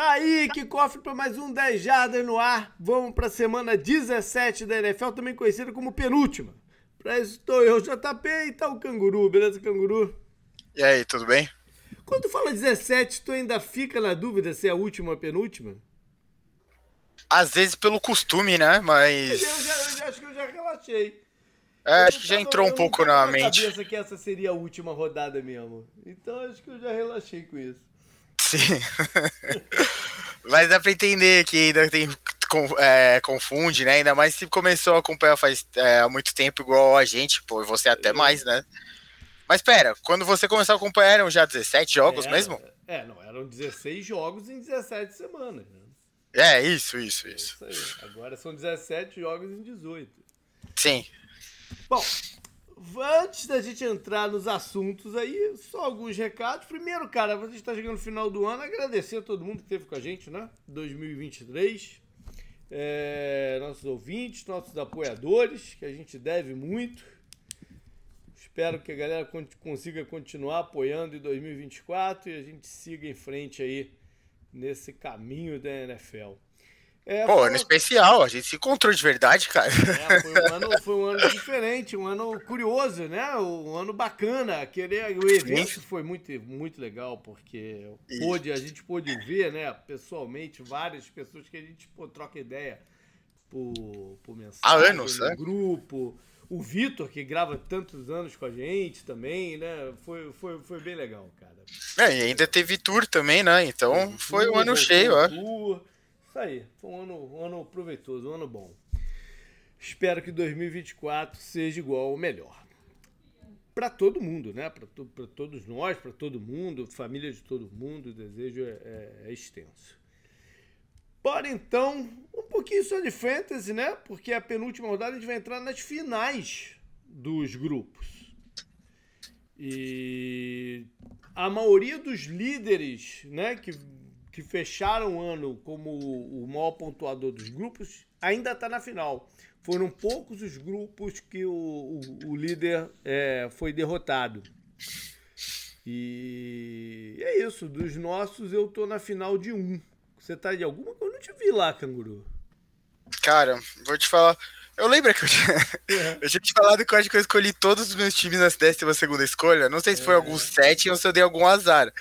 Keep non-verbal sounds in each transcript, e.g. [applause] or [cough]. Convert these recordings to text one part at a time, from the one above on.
Tá aí, que cofre para mais um 10 Jardas no ar. Vamos para a semana 17 da NFL, também conhecida como penúltima. Para isso estou eu, JP, e tá o Canguru, beleza, Canguru? E aí, tudo bem? Quando fala 17, tu ainda fica na dúvida se é a última ou a penúltima? Às vezes pelo costume, né? Mas. Eu, já, eu já, acho que eu já relaxei. É, acho que já entrou um pouco na, na mente. Eu cabeça que essa seria a última rodada mesmo. Então acho que eu já relaxei com isso. Sim. [laughs] Mas dá pra entender que ainda tem é, confunde, né? Ainda mais se começou a acompanhar faz é, há muito tempo, igual a gente, pô, você até é. mais, né? Mas pera, quando você começou a acompanhar, eram já 17 jogos é, mesmo? É, não, eram 16 jogos em 17 semanas, né? É, isso, isso, isso. isso Agora são 17 jogos em 18. Sim. Bom, antes da gente entrar nos assuntos aí, só alguns recados. Primeiro, cara, gente está chegando no final do ano, agradecer a todo mundo que esteve com a gente, né? 2023. É, nossos ouvintes, nossos apoiadores, que a gente deve muito. Espero que a galera consiga continuar apoiando em 2024 e a gente siga em frente aí nesse caminho da NFL. É, Pô, foi... ano especial, a gente se encontrou de verdade, cara. É, foi, um ano, foi um ano diferente, um ano curioso, né? Um ano bacana. Aquele, o evento Sim. foi muito, muito legal, porque pôde, a gente pôde ver, né, pessoalmente, várias pessoas que a gente pô, troca ideia por, por mensagem. Há anos, no né? grupo. O Vitor, que grava tantos anos com a gente também, né? Foi, foi, foi bem legal, cara. É, e ainda teve tour também, né? Então foi um ano cheio, ó. Tour. Isso aí, foi um ano, um ano proveitoso, um ano bom. Espero que 2024 seja igual ou melhor. Para todo mundo, né? Para to, todos nós, para todo mundo, família de todo mundo, o desejo é, é, é extenso. Bora então, um pouquinho só de fantasy, né? Porque a penúltima rodada a gente vai entrar nas finais dos grupos. E a maioria dos líderes, né, que que fecharam o ano como o maior pontuador dos grupos, ainda está na final. Foram poucos os grupos que o, o, o líder é, foi derrotado. E é isso. Dos nossos, eu tô na final de um. Você tá de alguma? Eu não te vi lá, canguru. Cara, vou te falar. Eu lembro que eu tinha, [laughs] é. eu tinha te falado que eu acho que eu escolhi todos os meus times na décima segunda escolha. Não sei se foi é. algum sete ou se eu dei algum azar.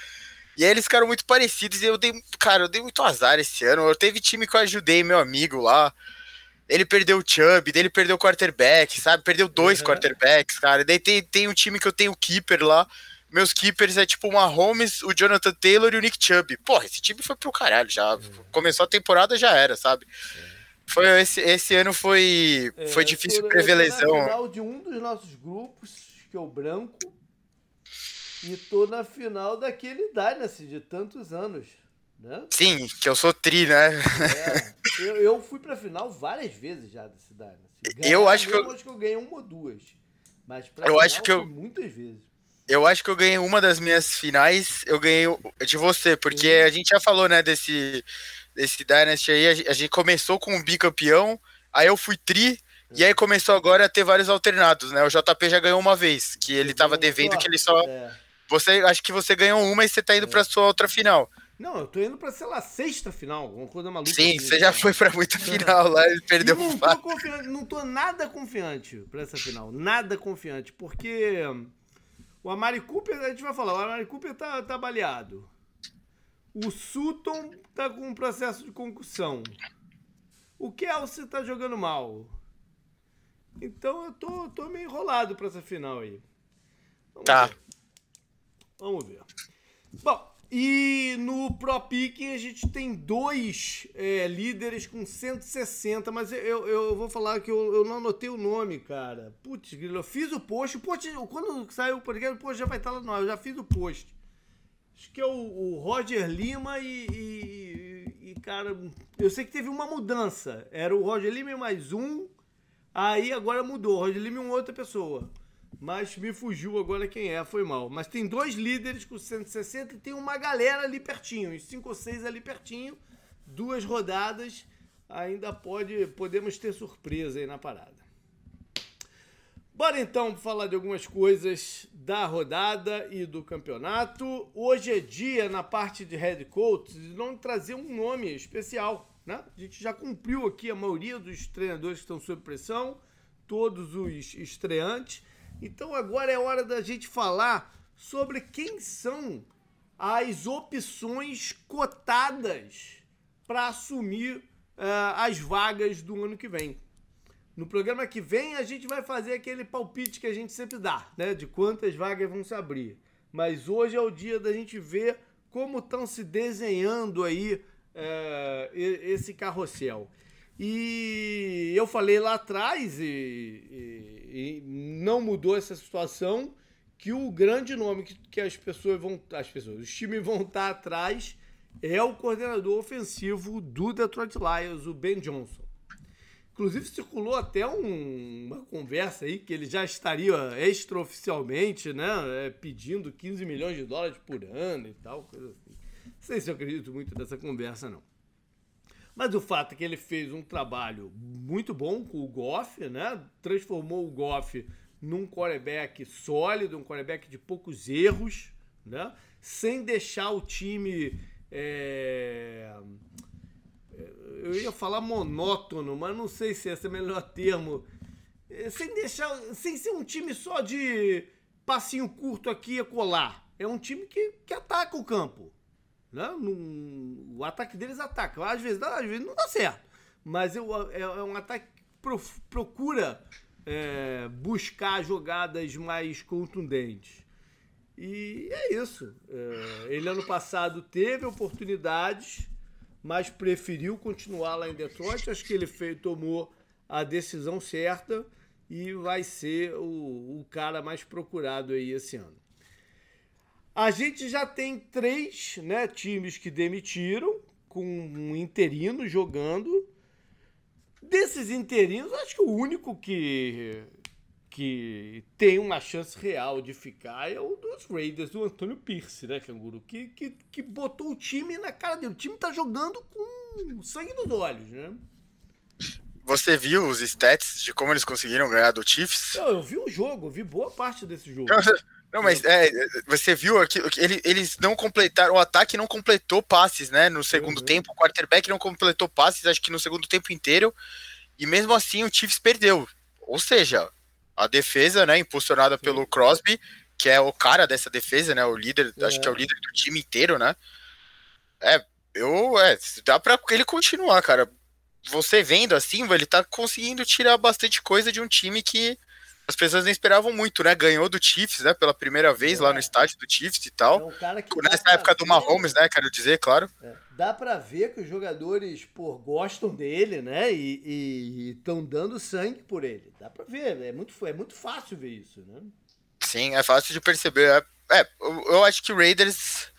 E aí eles ficaram muito parecidos e eu dei, cara, eu dei muito azar esse ano. Eu teve time que eu ajudei meu amigo lá. Ele perdeu o Chubb, ele perdeu o quarterback, sabe? Perdeu dois uhum. quarterbacks, cara. Daí tem, tem um time que eu tenho o keeper lá. Meus keepers é tipo o Mahomes, o Jonathan Taylor e o Nick Chubb. Porra, esse time foi pro caralho já. Uhum. Começou a temporada, já era, sabe? Uhum. Foi, esse, esse ano foi, é, foi difícil prever lesão. De um dos nossos grupos, que é o branco, e tô na final daquele Dynasty de tantos anos. Né? Sim, que eu sou tri, né? É, eu, eu fui pra final várias vezes já desse Dynasty. Ganhar, [laughs] eu acho que eu... acho que eu ganhei uma ou duas. Mas pra eu final, acho que eu muitas vezes. Eu acho que eu ganhei uma das minhas finais, eu ganhei de você, porque a gente já falou, né, desse, desse Dynasty aí, a gente começou com um bicampeão, aí eu fui tri, e aí começou agora a ter vários alternados, né? O JP já ganhou uma vez, que ele tava devendo que ele só. É. Você, acho que você ganhou uma e você tá indo é. pra sua outra final. Não, eu tô indo pra, sei lá, sexta final, alguma coisa maluca. Sim, assim, você já foi pra muita final lá e perdeu e não tô confiante, Não tô nada confiante pra essa final. Nada confiante, porque o Amari Cooper, a gente vai falar, o Amari Cooper tá, tá baleado. O Sutton tá com um processo de concussão. O Kelsey tá jogando mal. Então eu tô, tô meio enrolado pra essa final aí. Vamos tá. Ver. Vamos ver. Bom, e no Pro Picking a gente tem dois é, líderes com 160, mas eu, eu vou falar que eu, eu não anotei o nome, cara. Putz, eu fiz o post. O post quando saiu o podcast, o post já vai estar lá no ar. Eu já fiz o post. Acho que é o, o Roger Lima e, e, e, cara, eu sei que teve uma mudança. Era o Roger Lima mais um. Aí agora mudou. Roger Lima e uma outra pessoa. Mas me fugiu agora quem é, foi mal. Mas tem dois líderes com 160 e tem uma galera ali pertinho, uns 5 ou 6 ali pertinho. Duas rodadas, ainda pode podemos ter surpresa aí na parada. Bora então falar de algumas coisas da rodada e do campeonato. Hoje é dia, na parte de head coach, de não trazer um nome especial. Né? A gente já cumpriu aqui a maioria dos treinadores que estão sob pressão, todos os estreantes. Então agora é hora da gente falar sobre quem são as opções cotadas para assumir uh, as vagas do ano que vem. No programa que vem a gente vai fazer aquele palpite que a gente sempre dá, né? De quantas vagas vão se abrir. Mas hoje é o dia da gente ver como estão se desenhando aí é, esse carrossel. E eu falei lá atrás, e, e, e, não mudou essa situação, que o grande nome que, que as pessoas vão. As pessoas, os times vão estar atrás é o coordenador ofensivo do Detroit Lions, o Ben Johnson. Inclusive circulou até um, uma conversa aí que ele já estaria extraoficialmente, né, é, pedindo 15 milhões de dólares por ano e tal, coisa assim. Não sei se eu acredito muito nessa conversa, não. Mas o fato é que ele fez um trabalho muito bom com o Goff, né? Transformou o Goff num quarterback sólido, um quarterback de poucos erros, né? Sem deixar o time é, eu ia falar monótono, mas não sei se esse é o melhor termo. É, sem deixar. Sem ser um time só de passinho curto aqui e colar. É um time que, que ataca o campo. Né? O ataque deles ataca. Às vezes, às vezes não dá certo. Mas é, é, é um ataque que pro, procura é, buscar jogadas mais contundentes. E é isso. É, ele ano passado teve oportunidades mas preferiu continuar lá em Detroit. Acho que ele fez, tomou a decisão certa e vai ser o, o cara mais procurado aí esse ano. A gente já tem três né, times que demitiram, com um interino jogando. Desses interinos, acho que o único que que tem uma chance real de ficar é o dos Raiders do Antônio Pierce, né, Canguru? Que, que, que botou o time na cara dele. O time tá jogando com sangue nos olhos, né? Você viu os stats de como eles conseguiram ganhar do Chiefs? Não, eu vi o jogo, eu vi boa parte desse jogo. [laughs] Não, mas é, você viu aqui, eles não completaram, o ataque não completou passes, né? No segundo uhum. tempo, o quarterback não completou passes, acho que no segundo tempo inteiro, e mesmo assim o Chiefs perdeu. Ou seja, a defesa, né, impulsionada Sim. pelo Crosby, que é o cara dessa defesa, né, o líder, é. acho que é o líder do time inteiro, né? É, eu, é, dá para ele continuar, cara. Você vendo assim, ele tá conseguindo tirar bastante coisa de um time que as pessoas não esperavam muito, né? Ganhou do Chiefs, né? Pela primeira vez é. lá no estádio do Chiefs e tal. É um Nessa época do Mahomes, né? Quero dizer, claro. É. Dá para ver que os jogadores, pô, gostam dele, né? E estão dando sangue por ele. Dá para ver. É muito, é muito fácil ver isso, né? Sim, é fácil de perceber. É, é eu, eu acho que o Raiders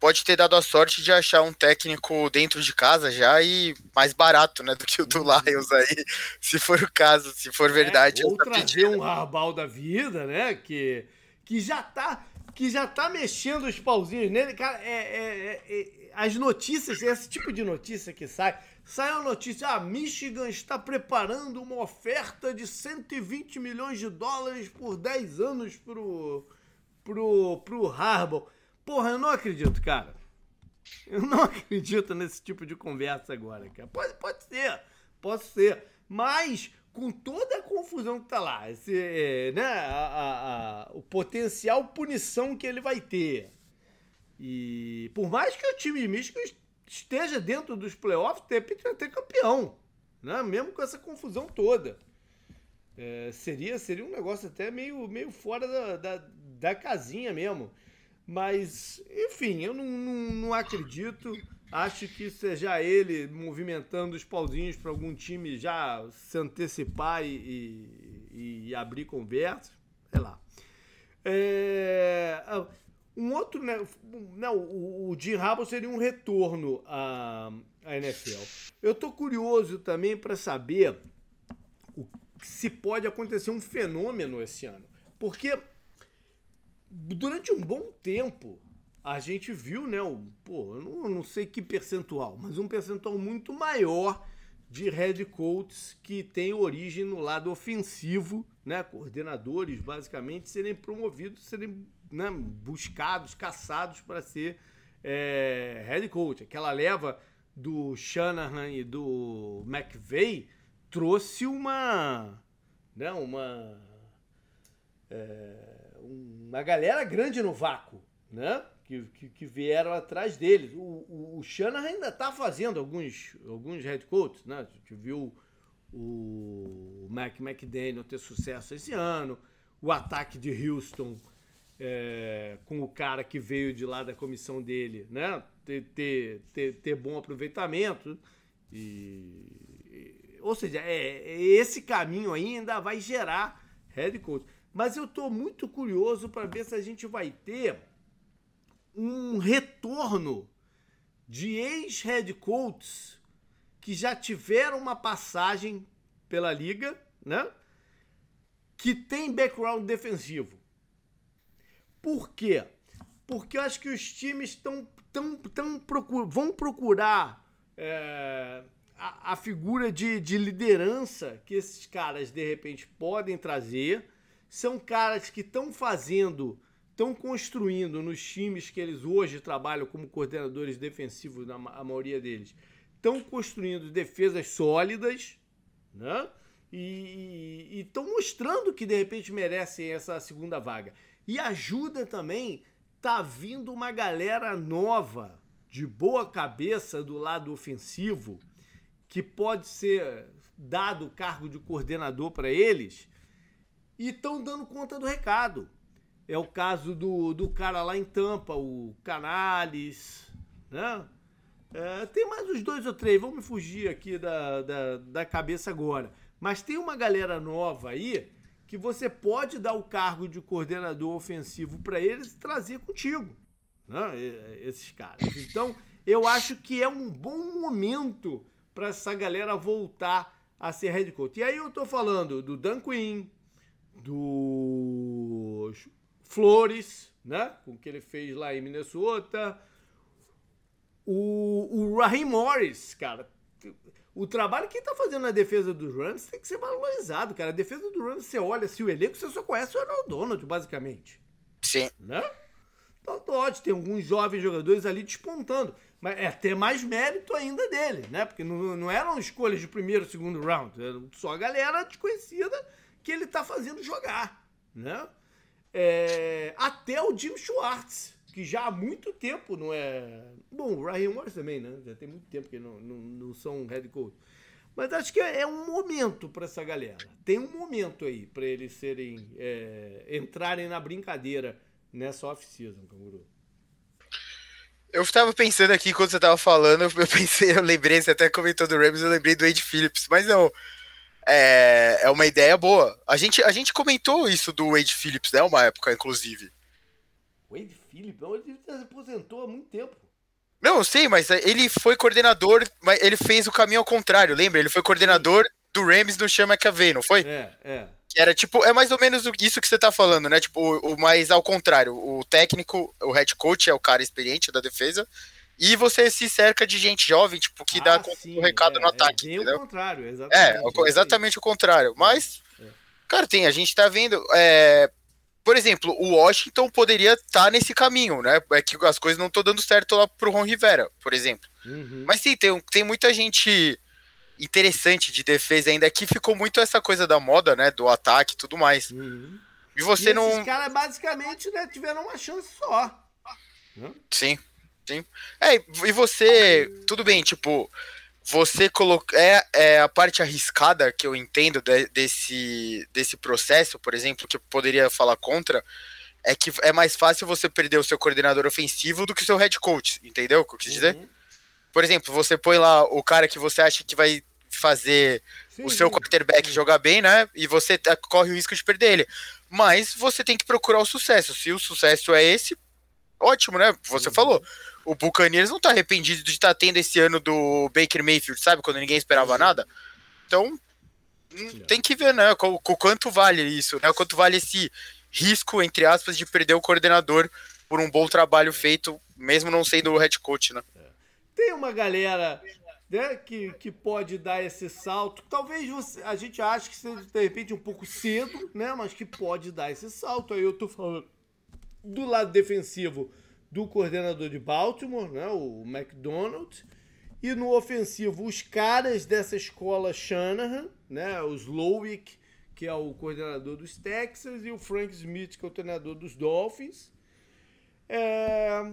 pode ter dado a sorte de achar um técnico dentro de casa já e mais barato, né, do que o do uhum. Lions aí, [laughs] se for o caso, se for verdade. É, ou trazer um Harbal da vida, né, que, que já tá que já tá mexendo os pauzinhos nele, cara, é, é, é, é as notícias, esse tipo de notícia que sai, sai a notícia, ah, Michigan está preparando uma oferta de 120 milhões de dólares por 10 anos pro, pro, pro Harbaugh. Porra, eu não acredito, cara. Eu não [laughs] acredito nesse tipo de conversa agora, cara. Pode, pode ser, pode ser. Mas com toda a confusão que tá lá, esse, né, a, a, a, o potencial punição que ele vai ter. E por mais que o time Michigan esteja dentro dos playoffs, repente vai ter campeão. Né? Mesmo com essa confusão toda. É, seria, seria um negócio até meio, meio fora da, da, da casinha mesmo. Mas, enfim, eu não, não, não acredito. Acho que seja ele movimentando os pauzinhos para algum time já se antecipar e, e, e abrir conversa. Sei lá. É, um outro. Né, não, o, o Jim seria um retorno à, à NFL. Eu tô curioso também para saber o, se pode acontecer um fenômeno esse ano. Porque durante um bom tempo, a gente viu, né, o, pô, eu não, não sei que percentual, mas um percentual muito maior de head coaches que têm origem no lado ofensivo, né? Coordenadores, basicamente, serem promovidos, serem né, buscados, caçados para ser é, head coach. Aquela leva do Shanahan e do McVeigh trouxe uma, né, uma, é, uma galera grande no vácuo, né? Que, que, que vieram atrás deles. O, o, o Shanahan ainda está fazendo alguns, alguns head coaches, né? A gente viu o Mac McDaniel ter sucesso esse ano, o ataque de Houston é, com o cara que veio de lá da comissão dele, né? Ter, ter, ter, ter bom aproveitamento. E, ou seja, é, esse caminho ainda vai gerar head coach. Mas eu estou muito curioso para ver se a gente vai ter um retorno de ex-head coaches que já tiveram uma passagem pela liga, né? Que tem background defensivo. Por quê? Porque eu acho que os times estão tão, tão procur, vão procurar é, a, a, figura de, de liderança que esses caras de repente podem trazer. São caras que estão fazendo, estão construindo nos times que eles hoje trabalham como coordenadores defensivos, na, a maioria deles, estão construindo defesas sólidas, né? E estão mostrando que de repente merecem essa segunda vaga. E ajuda também, tá vindo uma galera nova, de boa cabeça do lado ofensivo, que pode ser dado o cargo de coordenador para eles, e estão dando conta do recado. É o caso do, do cara lá em Tampa, o Canales, né? É, tem mais uns dois ou três, vamos fugir aqui da, da, da cabeça agora. Mas tem uma galera nova aí que você pode dar o cargo de coordenador ofensivo para eles e trazer contigo, né? esses caras. Então, eu acho que é um bom momento para essa galera voltar a ser head coach. E aí eu estou falando do Dan Quinn, do Flores, né? Com o que ele fez lá em Minnesota, o, o Raheem Morris, cara. O trabalho que ele tá fazendo na defesa dos Rams tem que ser valorizado, cara. A defesa do Rams, você olha se o elenco, você só conhece o Ronald Donald, basicamente. Sim. Né? Então pode, tem alguns jovens jogadores ali despontando. Mas é ter mais mérito ainda dele, né? Porque não, não eram escolhas de primeiro, segundo round. Era só a galera desconhecida que ele tá fazendo jogar, né? É, até o Jim Schwartz, que já há muito tempo não é. Bom, o Ryan Morris também, né? Já tem muito tempo que não, não, não são head coach. Mas acho que é um momento para essa galera. Tem um momento aí para eles serem. É, entrarem na brincadeira nessa off-season, Canguru. Eu estava pensando aqui quando você estava falando, eu pensei, eu lembrei, você até comentou do Rams, eu lembrei do Wade Phillips, mas não. É, é uma ideia boa. A gente, a gente comentou isso do Wade Phillips, né? Uma época, inclusive. Wade Phillips? Ele se aposentou há muito tempo. Não, eu sei, mas ele foi coordenador, mas ele fez o caminho ao contrário, lembra? Ele foi coordenador do Rams no Sean McAvey, não foi? É, é. Que era tipo, é mais ou menos isso que você tá falando, né? Tipo, o, o mais ao contrário. O técnico, o head coach é o cara experiente da defesa. E você se cerca de gente jovem, tipo, que ah, dá sim, o recado é, no ataque. É o contrário, exatamente. É, exatamente o contrário. Mas, é. cara, tem, a gente tá vendo. É, por exemplo, o Washington poderia estar tá nesse caminho, né? É que as coisas não estão dando certo lá pro Ron Rivera, por exemplo. Uhum. Mas sim, tem, tem muita gente interessante de defesa ainda que ficou muito essa coisa da moda, né? Do ataque e tudo mais. Uhum. E você e não. Os caras basicamente né, tiveram uma chance só. Sim, sim. É, e você. Tudo bem, tipo você coloca é, é, a parte arriscada que eu entendo de, desse, desse processo, por exemplo, que eu poderia falar contra, é que é mais fácil você perder o seu coordenador ofensivo do que o seu head coach, entendeu o que eu quis dizer? Uhum. Por exemplo, você põe lá o cara que você acha que vai fazer sim, o seu sim. quarterback jogar bem, né? E você tá, corre o risco de perder ele. Mas você tem que procurar o sucesso. Se o sucesso é esse, ótimo, né? Você falou o Buccaneers não tá arrependido de estar tá tendo esse ano do Baker Mayfield, sabe? Quando ninguém esperava nada. Então, hum, tem que ver, né? O, o quanto vale isso, né? O quanto vale esse risco, entre aspas, de perder o coordenador por um bom trabalho feito, mesmo não sendo o head coach, né? Tem uma galera né, que, que pode dar esse salto. Talvez você, a gente ache que seja de repente um pouco cedo, né, mas que pode dar esse salto. Aí eu tô falando do lado defensivo do coordenador de Baltimore, né, o McDonald, e no ofensivo os caras dessa escola Shanahan, né, os Lowick, que é o coordenador dos Texans, e o Frank Smith, que é o treinador dos Dolphins. É,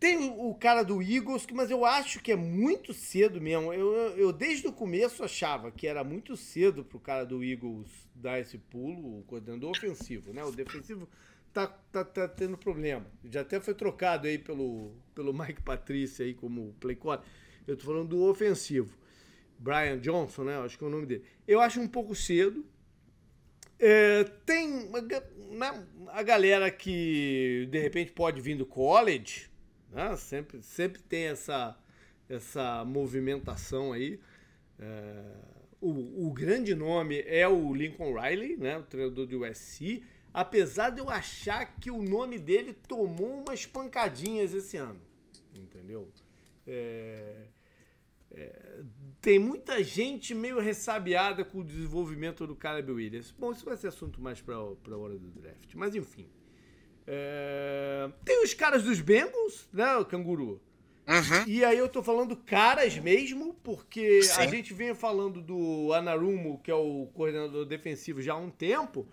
tem o cara do Eagles, mas eu acho que é muito cedo mesmo. Eu, eu desde o começo achava que era muito cedo pro cara do Eagles dar esse pulo, o coordenador ofensivo, né? O defensivo tá, tá, tá tendo problema. Já até foi trocado aí pelo, pelo Mike Patrícia aí como play call. Eu tô falando do ofensivo. Brian Johnson, né? Acho que é o nome dele. Eu acho um pouco cedo. É, tem né, a galera que de repente pode vir do college, né? Sempre, sempre tem essa, essa movimentação aí. É, o, o grande nome é o Lincoln Riley, né? o treinador do USC. Apesar de eu achar que o nome dele tomou umas pancadinhas esse ano. Entendeu? É, é, tem muita gente meio ressabiada com o desenvolvimento do Caleb Williams. Bom, isso vai ser assunto mais para a hora do draft. Mas enfim. É... Tem os caras dos Bengals, né, o canguru? Uhum. E aí eu tô falando caras mesmo, porque Sim. a gente vem falando do Anarumo, que é o coordenador defensivo, já há um tempo,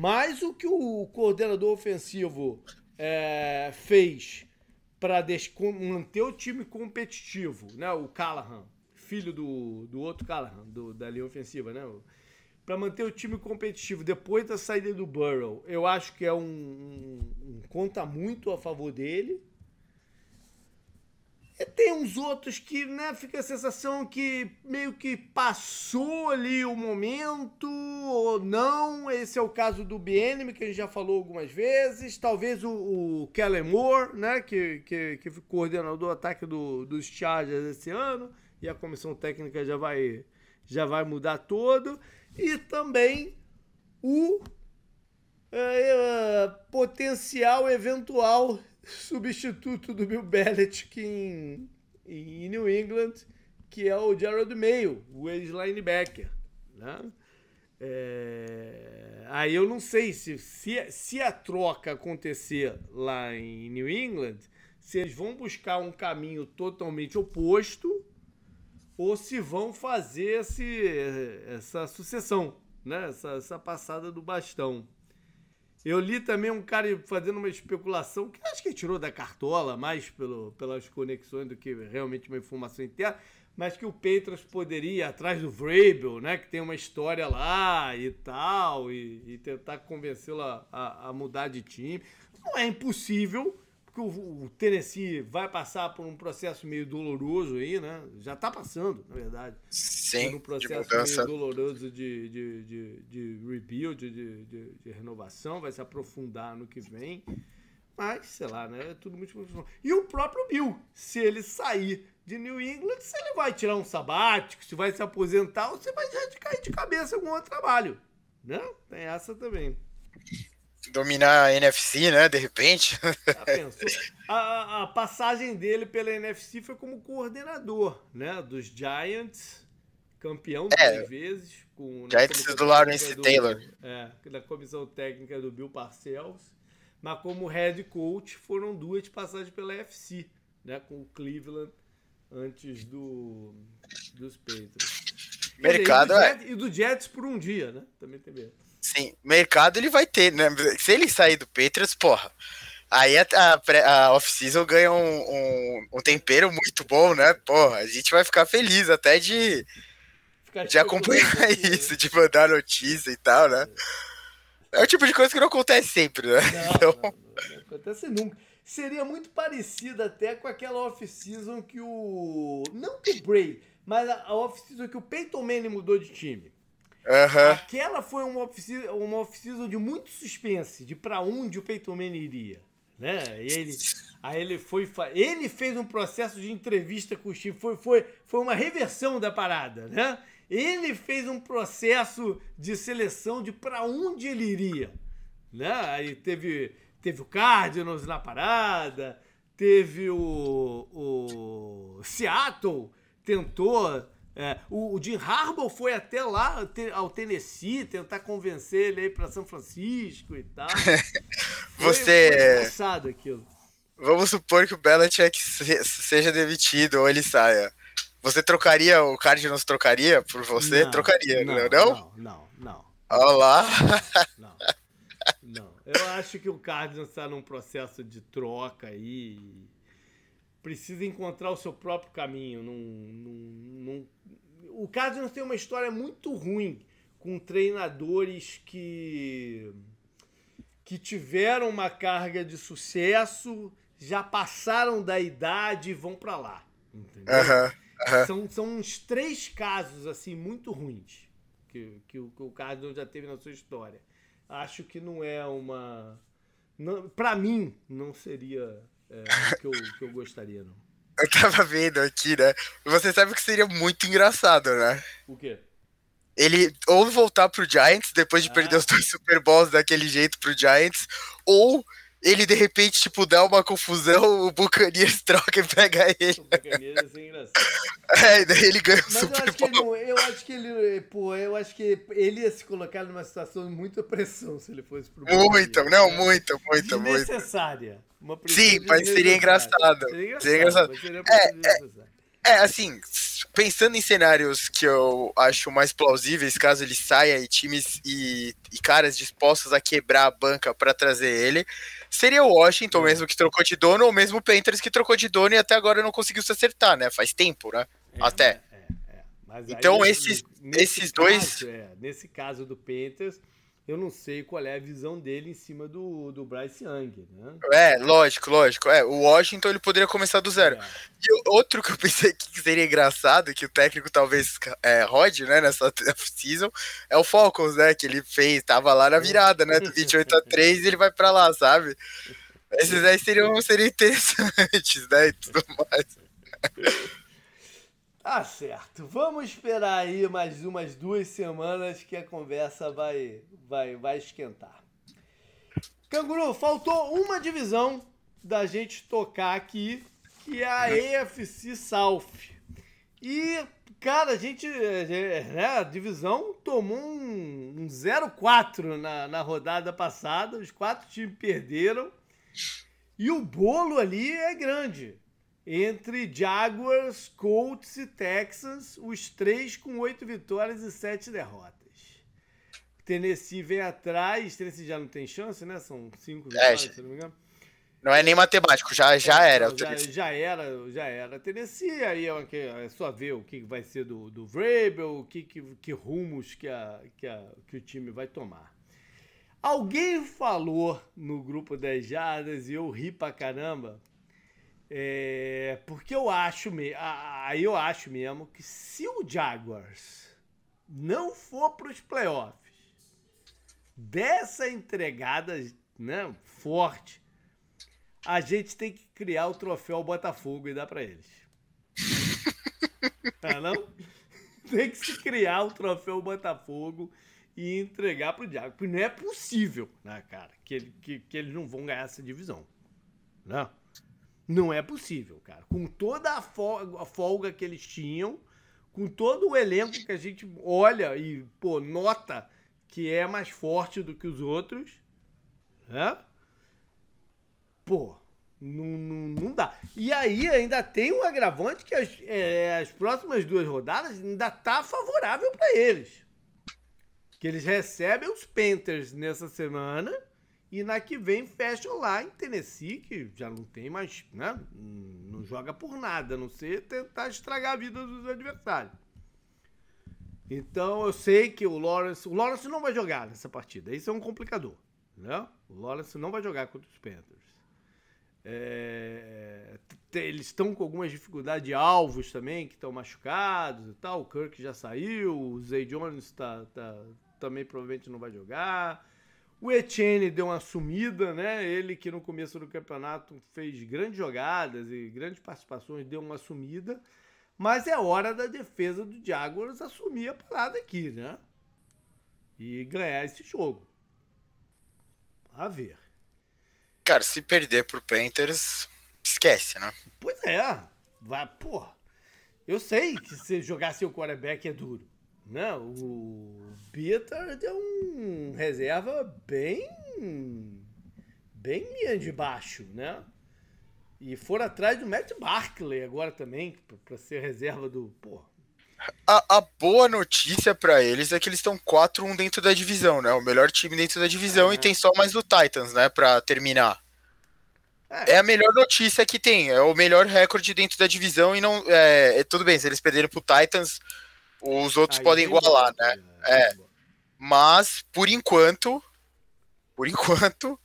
mas o que o coordenador ofensivo é, fez para manter o time competitivo, né? O Callahan, filho do, do outro Callahan, do, da linha ofensiva, né? para manter o time competitivo depois da saída do Burrow, eu acho que é um, um, um, conta muito a favor dele. Tem uns outros que, né, fica a sensação que meio que passou ali o momento ou não. Esse é o caso do BNM, que a gente já falou algumas vezes. Talvez o, o Kellen Moore, né, que, que, que coordenador do ataque do, dos Chargers esse ano. E a comissão técnica já vai, já vai mudar todo e também o é, é, potencial eventual substituto do Bill Belichick em, em New England, que é o Gerald Mayo, o ex-linebacker. Né? É, aí eu não sei se, se, se a troca acontecer lá em New England, se eles vão buscar um caminho totalmente oposto ou se vão fazer esse, essa sucessão, né? essa, essa passada do bastão. Eu li também um cara fazendo uma especulação, que acho que tirou da cartola, mais pelo, pelas conexões do que realmente uma informação interna, mas que o Petras poderia ir atrás do Vrabel, né? Que tem uma história lá e tal, e, e tentar convencê-lo a, a, a, mudar de time. Não é impossível, que o, Tennessee vai passar por um processo meio doloroso aí, né? Já está passando, na verdade. Sim. Por um processo meio doloroso de, de, de, de rebuild, de, de, de, renovação, vai se aprofundar no que vem. Mas, sei lá, né? É tudo muito. E o próprio Bill, se ele sair de New England, se ele vai tirar um sabático, se vai se aposentar, ou se vai já cair de cabeça em algum outro trabalho. Né? Tem essa também dominar a NFC, né? De repente. [laughs] A, a, passagem dele pela NFC foi como coordenador, né? Dos Giants, campeão é, duas vezes. Com, Giants do Lawrence do, Taylor. É, da comissão técnica do Bill Parcells. Mas como head coach foram duas passagens pela NFC, né? Com o Cleveland antes do, dos Patriots. Mercado, e, do Jets, é. e do Jets por um dia, né? Também teve. Sim, mercado ele vai ter, né? Se ele sair do Patriots, porra. Aí a, a, a off-season ganha um, um, um, tempero muito bom, né? Porra, a gente vai ficar feliz até de, de acompanhar [laughs] isso, de mandar notícia e tal, né? É o tipo de coisa que não acontece sempre, né? [laughs] Não, então... não, não, acontece nunca. Seria muito parecido até com aquela off-season que o. Não que o Bray, mas a off-season que o Peyton Manning mudou de time. Uhum. Aquela foi uma off-season uma off de muito suspense, de para onde o Peyton Manning iria. Né? Ele, aí ele foi. Ele fez um processo de entrevista com o Steve. Foi, foi, foi uma reversão da parada, né? Ele fez um processo de seleção de para onde ele iria. Né? Aí teve, teve o Cardinals na parada, teve o, o Seattle tentou. É, o, o Jim Harbaugh foi até lá te, ao Tennessee tentar convencer ele aí para São Francisco e tal. [laughs] Você. Foi engraçado aquilo. Vamos supor que o Belichick seja demitido ou ele saia. Você trocaria, o Cardinals trocaria por você? Não, trocaria, não, não? Não, não, não. Olá. Não, não. Eu acho que o Cardinals está num processo de troca aí. Precisa encontrar o seu próprio caminho. Num, num, num... O Cardinals tem uma história muito ruim com treinadores que que tiveram uma carga de sucesso já passaram da idade e vão para lá. Entendeu? São, são uns três casos assim muito ruins que, que, o, que o Cardinals já teve na sua história. Acho que não é uma. Para mim, não seria é, o que eu, que eu gostaria, não. Eu tava vendo aqui, né? Você sabe que seria muito engraçado, né? O quê? Ele ou voltar pro Giants depois de ah. perder os dois Super Bowls daquele jeito pro Giants, ou ele de repente, tipo, dá uma confusão, o Buccaneers [laughs] troca e pega ele. O Buccaneers é engraçado. É, daí ele ganha o Mas Super eu acho, Bowl. Que ele, eu acho que ele, pô, eu acho que ele ia se colocar numa situação de muita pressão se ele fosse pro Muita, não, né? muita, muita, muita. Necessária. Sim, mas seria engraçado. Seria engraçado. Seria engraçado. Seria é, é, é, assim, pensando em cenários que eu acho mais plausíveis, caso ele saia e times e, e caras dispostos a quebrar a banca para trazer ele, seria o Washington mesmo que trocou de dono, ou mesmo o Panthers que trocou de dono e até agora não conseguiu se acertar, né? Faz tempo, né? É, até. É, é. então, aí, esses, esses caso, dois. É, nesse caso do Panthers eu não sei qual é a visão dele em cima do, do Bryce Young, né? É, lógico, lógico. É, o Washington ele poderia começar do zero. É. E outro que eu [laughs] pensei que seria engraçado, que o técnico talvez é, rode, né, nessa [laughs] season, é o Falcons, né, que ele fez, tava lá na virada, né, do 28 a 3 e ele vai para lá, sabe? Esses aí seriam, seriam interessantes, né, e tudo mais. [laughs] Tá certo. Vamos esperar aí mais umas duas semanas que a conversa vai, vai, vai esquentar. Canguru, faltou uma divisão da gente tocar aqui, que é a AFC South. E, cara, a gente, né, a divisão tomou um, um 0-4 na, na rodada passada, os quatro times perderam. E o bolo ali é grande entre Jaguars, Colts e Texans, os três com oito vitórias e sete derrotas. Tennessee vem atrás, Tennessee já não tem chance, né? São cinco é, vitórias, é, se não me engano. Não é nem matemático, já, já é, era. Já, já, era, já era. Tennessee, aí é, é só ver o que vai ser do, do Vrabel, o que, que, que rumos que, a, que, a, que o time vai tomar. Alguém falou no grupo das Jardas e eu ri pra caramba é, porque eu acho, aí eu acho mesmo que se o Jaguars não for para os playoffs dessa entregada né, forte, a gente tem que criar o troféu Botafogo e dar para eles. tá não? [laughs] Tem que se criar o troféu Botafogo e entregar pro Jaguars. Porque não é possível, né, cara, que, que, que eles não vão ganhar essa divisão. Não. Não é possível, cara. Com toda a folga, a folga que eles tinham, com todo o elenco que a gente olha e, pô, nota que é mais forte do que os outros, né? Pô, não, não, não dá. E aí ainda tem um agravante que as, é, as próximas duas rodadas ainda tá favorável para eles. Que eles recebem os Panthers nessa semana e na que vem fecham lá em Tennessee, que já não tem mais, né? Não joga por nada, a não ser tentar estragar a vida dos adversários. Então eu sei que o Lawrence. O Lawrence não vai jogar nessa partida. Isso é um complicador. Né? O Lawrence não vai jogar contra os Panthers. É, eles estão com algumas dificuldades de alvos também, que estão machucados e tal. O Kirk já saiu, o Zay Jones tá, tá, também provavelmente não vai jogar. O Etienne deu uma sumida, né? Ele que no começo do campeonato fez grandes jogadas e grandes participações, deu uma sumida. Mas é hora da defesa do Jaguars assumir a parada aqui, né? E ganhar esse jogo. A ver. Cara, se perder pro Panthers, esquece, né? Pois é. Vai, porra. Eu sei que se jogar seu quarterback é duro. Né? O Peter é um reserva bem. bem linha de baixo, né? E foram atrás do Matt Barkley agora também, para ser reserva do. Porra. A, a boa notícia para eles é que eles estão 4-1 dentro da divisão, né? O melhor time dentro da divisão é. e tem só mais o Titans, né? Para terminar. É. é. a melhor notícia que tem. É o melhor recorde dentro da divisão e não. É, é tudo bem, se eles perderem pro Titans, os outros Aí podem igualar, né? né? É. Mas, por enquanto. Por enquanto,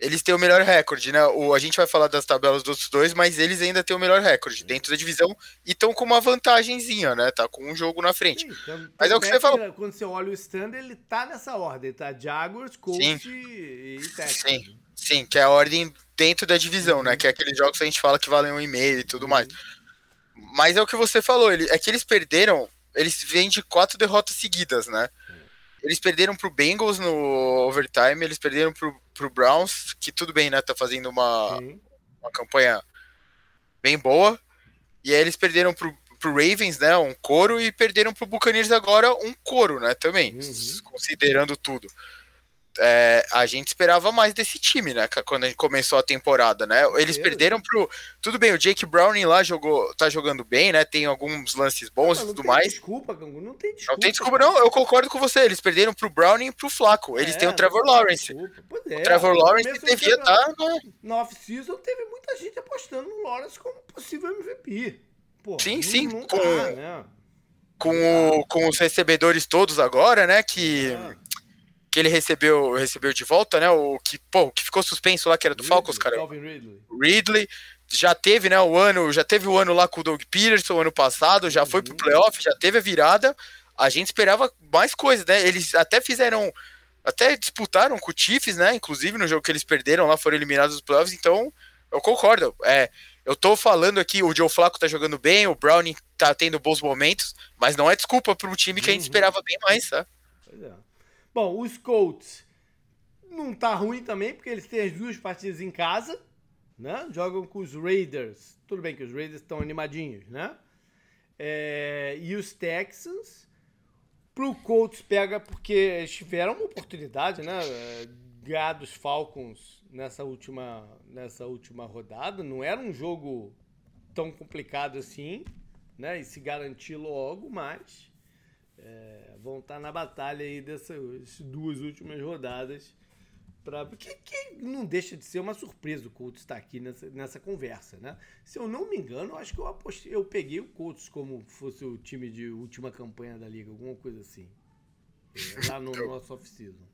eles têm o melhor recorde, né? O, a gente vai falar das tabelas dos outros dois, mas eles ainda têm o melhor recorde dentro da divisão e estão com uma vantagenzinha, né? Tá com um jogo na frente. Sim, então, mas é o que você falou. Quando você olha o stand, ele tá nessa ordem, tá? Jaguars, Colts e, e Texans. Sim, sim, que é a ordem dentro da divisão, uhum. né? Que é aqueles jogos que a gente fala que valem um e-mail e tudo uhum. mais. Mas é o que você falou, ele, é que eles perderam, eles vêm de quatro derrotas seguidas, né? Eles perderam pro Bengals no overtime, eles perderam pro, pro Browns, que tudo bem, né? Tá fazendo uma, uma campanha bem boa. E aí eles perderam pro, pro Ravens, né? Um coro, e perderam pro Buccaneers agora um coro, né? Também, uhum. considerando tudo é, a gente esperava mais desse time, né? Quando a gente começou a temporada, né? Eles Deus. perderam pro. Tudo bem, o Jake Browning lá jogou, tá jogando bem, né? Tem alguns lances bons não, e tudo mais. Desculpa, Gangu, não tem desculpa. Não tem desculpa, não. Eu concordo com você. Eles perderam pro Browning e pro Flaco. Eles é, têm o Trevor Lawrence. É, o Trevor Lawrence devia estar. Tá? No off-season teve muita gente apostando no Lawrence como possível MVP. Pô, sim, sim. Com, né? com, o, com os recebedores todos agora, né? Que. É que ele recebeu, recebeu de volta, né? O que, pô, o que ficou suspenso lá, que era do Ridley, Falcons, cara. Ridley. Ridley. Já teve, né, o ano, já teve o ano lá com o Doug Peterson, ano passado, já uhum. foi pro uhum. playoff, já teve a virada. A gente esperava mais coisas, né? Eles até fizeram, até disputaram com o Chiefs, né? Inclusive no jogo que eles perderam lá, foram eliminados dos playoffs, então eu concordo. É, eu tô falando aqui, o Joe Flacco tá jogando bem, o Browning tá tendo bons momentos, mas não é desculpa para um time que a gente uhum. esperava bem mais, tá? Pois é. Bom, os Colts não tá ruim também, porque eles têm as duas partidas em casa, né? Jogam com os Raiders. Tudo bem que os Raiders estão animadinhos, né? É, e os Texans. Pro Colts pega porque eles tiveram uma oportunidade, né? Ganhar dos Falcons nessa última, nessa última rodada. Não era um jogo tão complicado assim, né? E se garantir logo, mas é, vão estar tá na batalha aí dessas duas últimas rodadas. Pra, que, que não deixa de ser uma surpresa o Colts estar aqui nessa, nessa conversa, né? Se eu não me engano, acho que eu apostei, eu peguei o Colts como fosse o time de última campanha da liga, alguma coisa assim. É, lá no nosso off-season.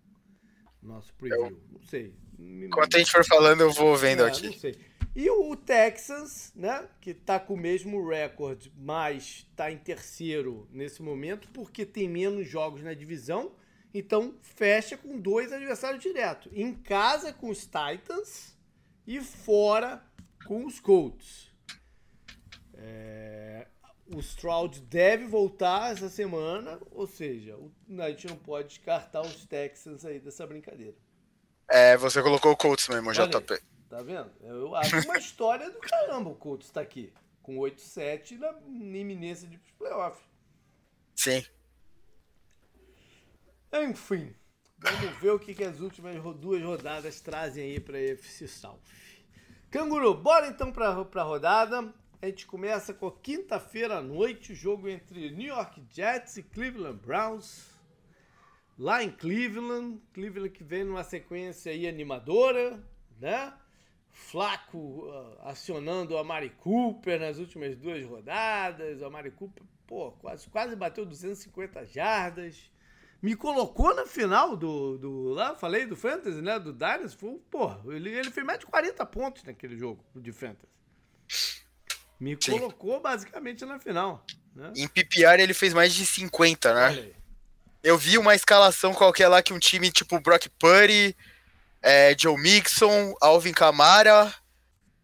Nosso preview. Não sei. Enquanto a gente for falando, eu vou vendo é, aqui. Não sei. E o Texans, né, que está com o mesmo recorde, mas está em terceiro nesse momento, porque tem menos jogos na divisão, então fecha com dois adversários diretos. Em casa com os Titans e fora com os Colts. É, o Stroud deve voltar essa semana, ou seja, a gente não pode descartar os Texans aí dessa brincadeira. É, você colocou o Colts mesmo, JP. Tá vendo? Eu acho uma [laughs] história do caramba o Colts tá aqui. Com 8-7 na iminência de playoff. Sim. Enfim. Vamos ver o que, que as últimas duas rodadas trazem aí pra FC South. Canguru, bora então pra, pra rodada. A gente começa com quinta-feira à noite, o jogo entre New York Jets e Cleveland Browns. Lá em Cleveland, Cleveland que vem numa sequência aí animadora, né? Flaco uh, acionando a Mari Cooper nas últimas duas rodadas. A Mari Cooper, pô, quase, quase bateu 250 jardas. Me colocou na final do, do. Lá, falei do Fantasy, né? Do Dynasty. Pô, ele, ele fez mais de 40 pontos naquele jogo de Fantasy. Me Sim. colocou basicamente na final. Né? Em PPR ele fez mais de 50, né? Eu vi uma escalação qualquer lá que um time tipo Brock Purdy é, Joe Mixon, Alvin Kamara,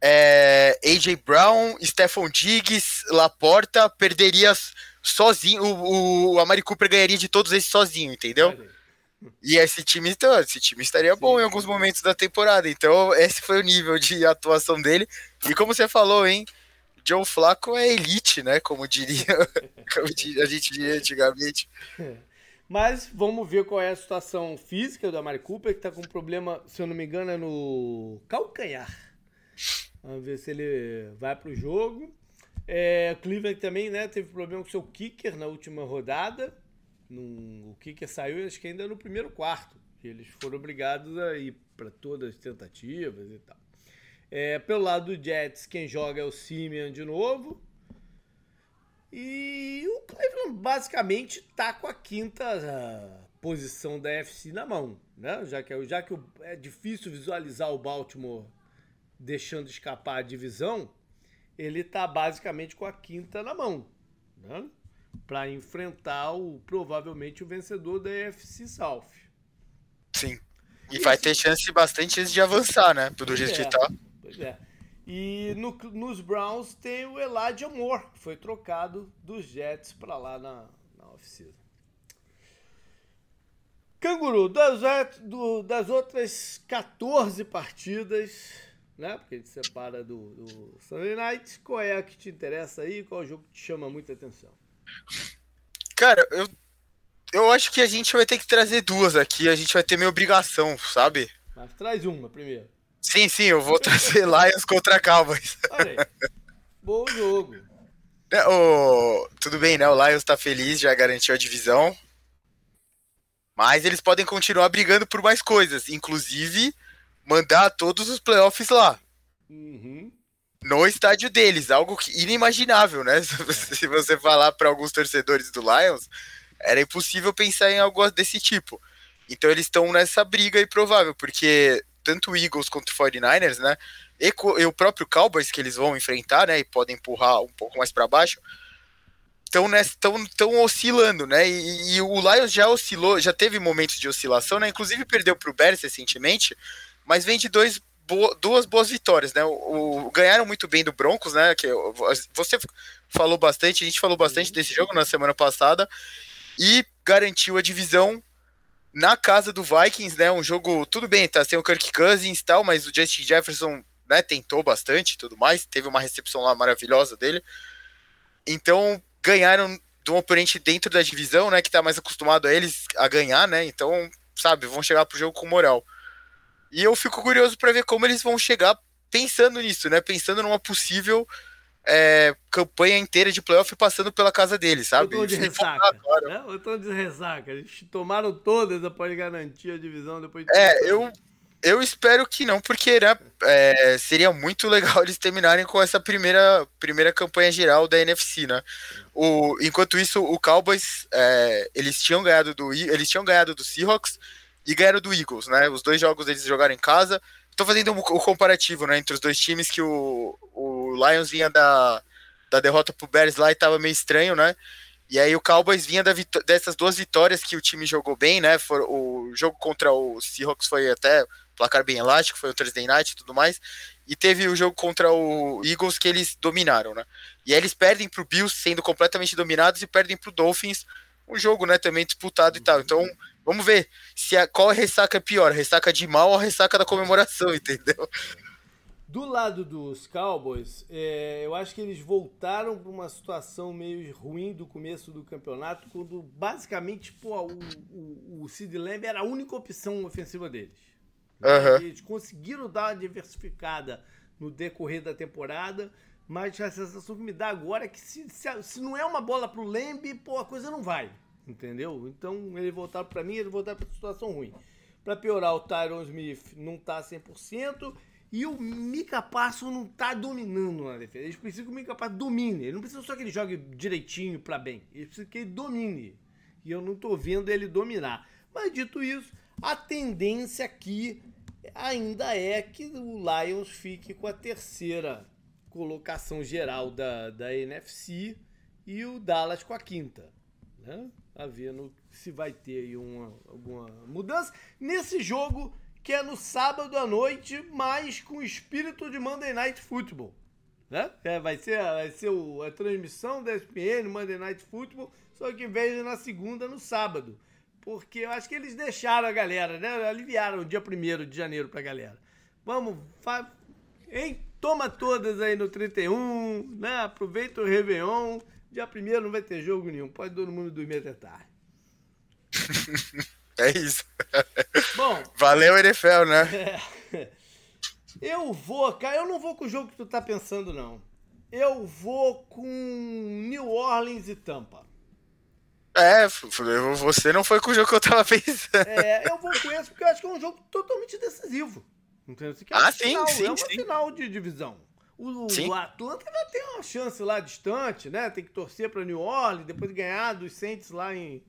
é, AJ Brown, Stephon Diggs, Laporta, perderia sozinho, o, o Amari Cooper ganharia de todos esses sozinho, entendeu? E esse time, então, esse time estaria bom em alguns momentos da temporada. Então, esse foi o nível de atuação dele. E como você falou, hein? Joe Flacco é elite, né? Como diria, [laughs] como a gente diria antigamente. [laughs] Mas vamos ver qual é a situação física do Amari Cooper, que tá com um problema, se eu não me engano, é no calcanhar. Vamos ver se ele vai pro jogo. É, Cleveland também, né, teve problema com seu kicker na última rodada. Num, o kicker saiu, acho que ainda no primeiro quarto. Eles foram obrigados a ir para todas as tentativas e tal. É, pelo lado do Jets, quem joga é o Simeon de novo. E o Cleveland basicamente está com a quinta uh, posição da FC na mão, né? Já que, já que é difícil visualizar o Baltimore deixando escapar a divisão, ele está basicamente com a quinta na mão, né? Para enfrentar o provavelmente o vencedor da FC South. Sim. E, vai ter chance bastante de avançar, né? Do jeito é, que tá. Pois é. E no, nos Browns tem o Elijah Moore, que foi trocado dos Jets para lá na, na off-season. Canguru, das, do, das outras 14 partidas, né? Porque a gente separa do, do Sunday Night, qual é a que te interessa aí? Qual é o jogo que te chama muita atenção? Cara, eu, eu acho que a gente vai ter que trazer duas aqui, a gente vai ter minha obrigação, sabe? Mas traz uma primeiro. Sim, sim, eu vou [laughs] trazer Lions contra Cowboys. Olha aí. Bom jogo. É, o... Tudo bem, né? O Lions tá feliz, já garantiu a divisão. Mas eles podem continuar brigando por mais coisas, inclusive mandar todos os playoffs lá. Uhum. No estádio deles, algo que inimaginável, né? [laughs] Se você falar para alguns torcedores do Lions, era impossível pensar em algo desse tipo. Então eles estão nessa briga improvável, porque tanto o Eagles quanto o 49ers, né? E, e, o próprio Cowboys que eles vão enfrentar, né? E podem empurrar um pouco mais para baixo. Estão tão, tão oscilando, né? E, e, o Lions já oscilou, já teve momentos de oscilação, né? Inclusive perdeu para o Bears recentemente, mas vem de dois bo duas boas vitórias, né? O, o, ganharam muito bem do Broncos, né? Que você falou bastante, a gente falou bastante uhum. desse jogo na semana passada e garantiu a divisão na casa do Vikings, né? Um jogo, tudo bem, tá sem o Kirk Cousins e tal, mas o Justin Jefferson, né, tentou bastante tudo mais, teve uma recepção lá maravilhosa dele. Então, ganharam de um oponente dentro da divisão, né, que tá mais acostumado a eles a ganhar, né? Então, sabe, vão chegar pro jogo com moral. E eu fico curioso para ver como eles vão chegar pensando nisso, né? Pensando numa possível é, campanha inteira de playoff passando pela casa dele, sabe? O tom de ressaca. Né? O tom de ressaca. Eles tomaram todas após garantir a divisão depois de É, eu, eu espero que não, porque né, é, seria muito legal [laughs] eles terminarem com essa primeira, primeira campanha geral da NFC, né? O, enquanto isso, o Cowboys é, eles tinham ganhado do eles tinham ganhado do Seahawks e ganharam do Eagles, né? Os dois jogos eles jogaram em casa. Estou fazendo o comparativo, né, entre os dois times que o, o Lions vinha da, da derrota pro Bears lá e tava meio estranho, né? E aí o Cowboys vinha dessas duas vitórias que o time jogou bem, né? For, o jogo contra o Seahawks foi até placar bem elástico, foi o Thursday Night e tudo mais. E teve o jogo contra o Eagles que eles dominaram, né? E aí eles perdem pro Bills sendo completamente dominados e perdem pro Dolphins, um jogo, né, também disputado e tal. Então, Vamos ver se a, qual ressaca é pior, a ressaca de mal ou a ressaca da comemoração, [laughs] entendeu? Do lado dos Cowboys, é, eu acho que eles voltaram para uma situação meio ruim do começo do campeonato, quando basicamente pô, o, o, o Sid Lamb era a única opção ofensiva deles. Uhum. Eles conseguiram dar uma diversificada no decorrer da temporada, mas a sensação que me dá agora é que se, se, se não é uma bola para o Lamb, pô, a coisa não vai. Entendeu? Então ele voltar para mim, ele voltar para situação ruim. Para piorar, o Tyron Smith não tá 100% e o Mika Passo não tá dominando na defesa. Eles precisam que o Mika Passo domine. Ele não precisa só que ele jogue direitinho para bem. Ele precisa que ele domine. E eu não tô vendo ele dominar. Mas dito isso, a tendência aqui ainda é que o Lions fique com a terceira colocação geral da, da NFC e o Dallas com a quinta. Né? a ver no, se vai ter aí uma, alguma mudança. Nesse jogo, que é no sábado à noite, mas com espírito de Monday Night Football. Né? É, vai ser, vai ser o, a transmissão da ESPN, Monday Night Football, só que em na segunda, no sábado. Porque eu acho que eles deixaram a galera, né? Aliviaram o dia 1 de janeiro pra galera. Vamos, fa... hein? toma todas aí no 31, né? Aproveita o Réveillon. Dia primeiro não vai ter jogo nenhum. Pode todo mundo dormir até tarde. [laughs] É isso. Bom. [laughs] Valeu, NFL, né? É. [laughs] Eu vou, cara, eu não vou com o jogo que tu tá pensando, não. Eu vou com New Orleans e Tampa. É, você não foi com o jogo que eu tava pensando. É, eu vou com esse porque eu acho que é um jogo totalmente decisivo. Entendeu? É ah, sim, final, sim, É uma sim. final de divisão. O, Sim. o Atlanta ainda tem uma chance lá distante, né? Tem que torcer pra New Orleans, depois ganhar dos Saints lá em,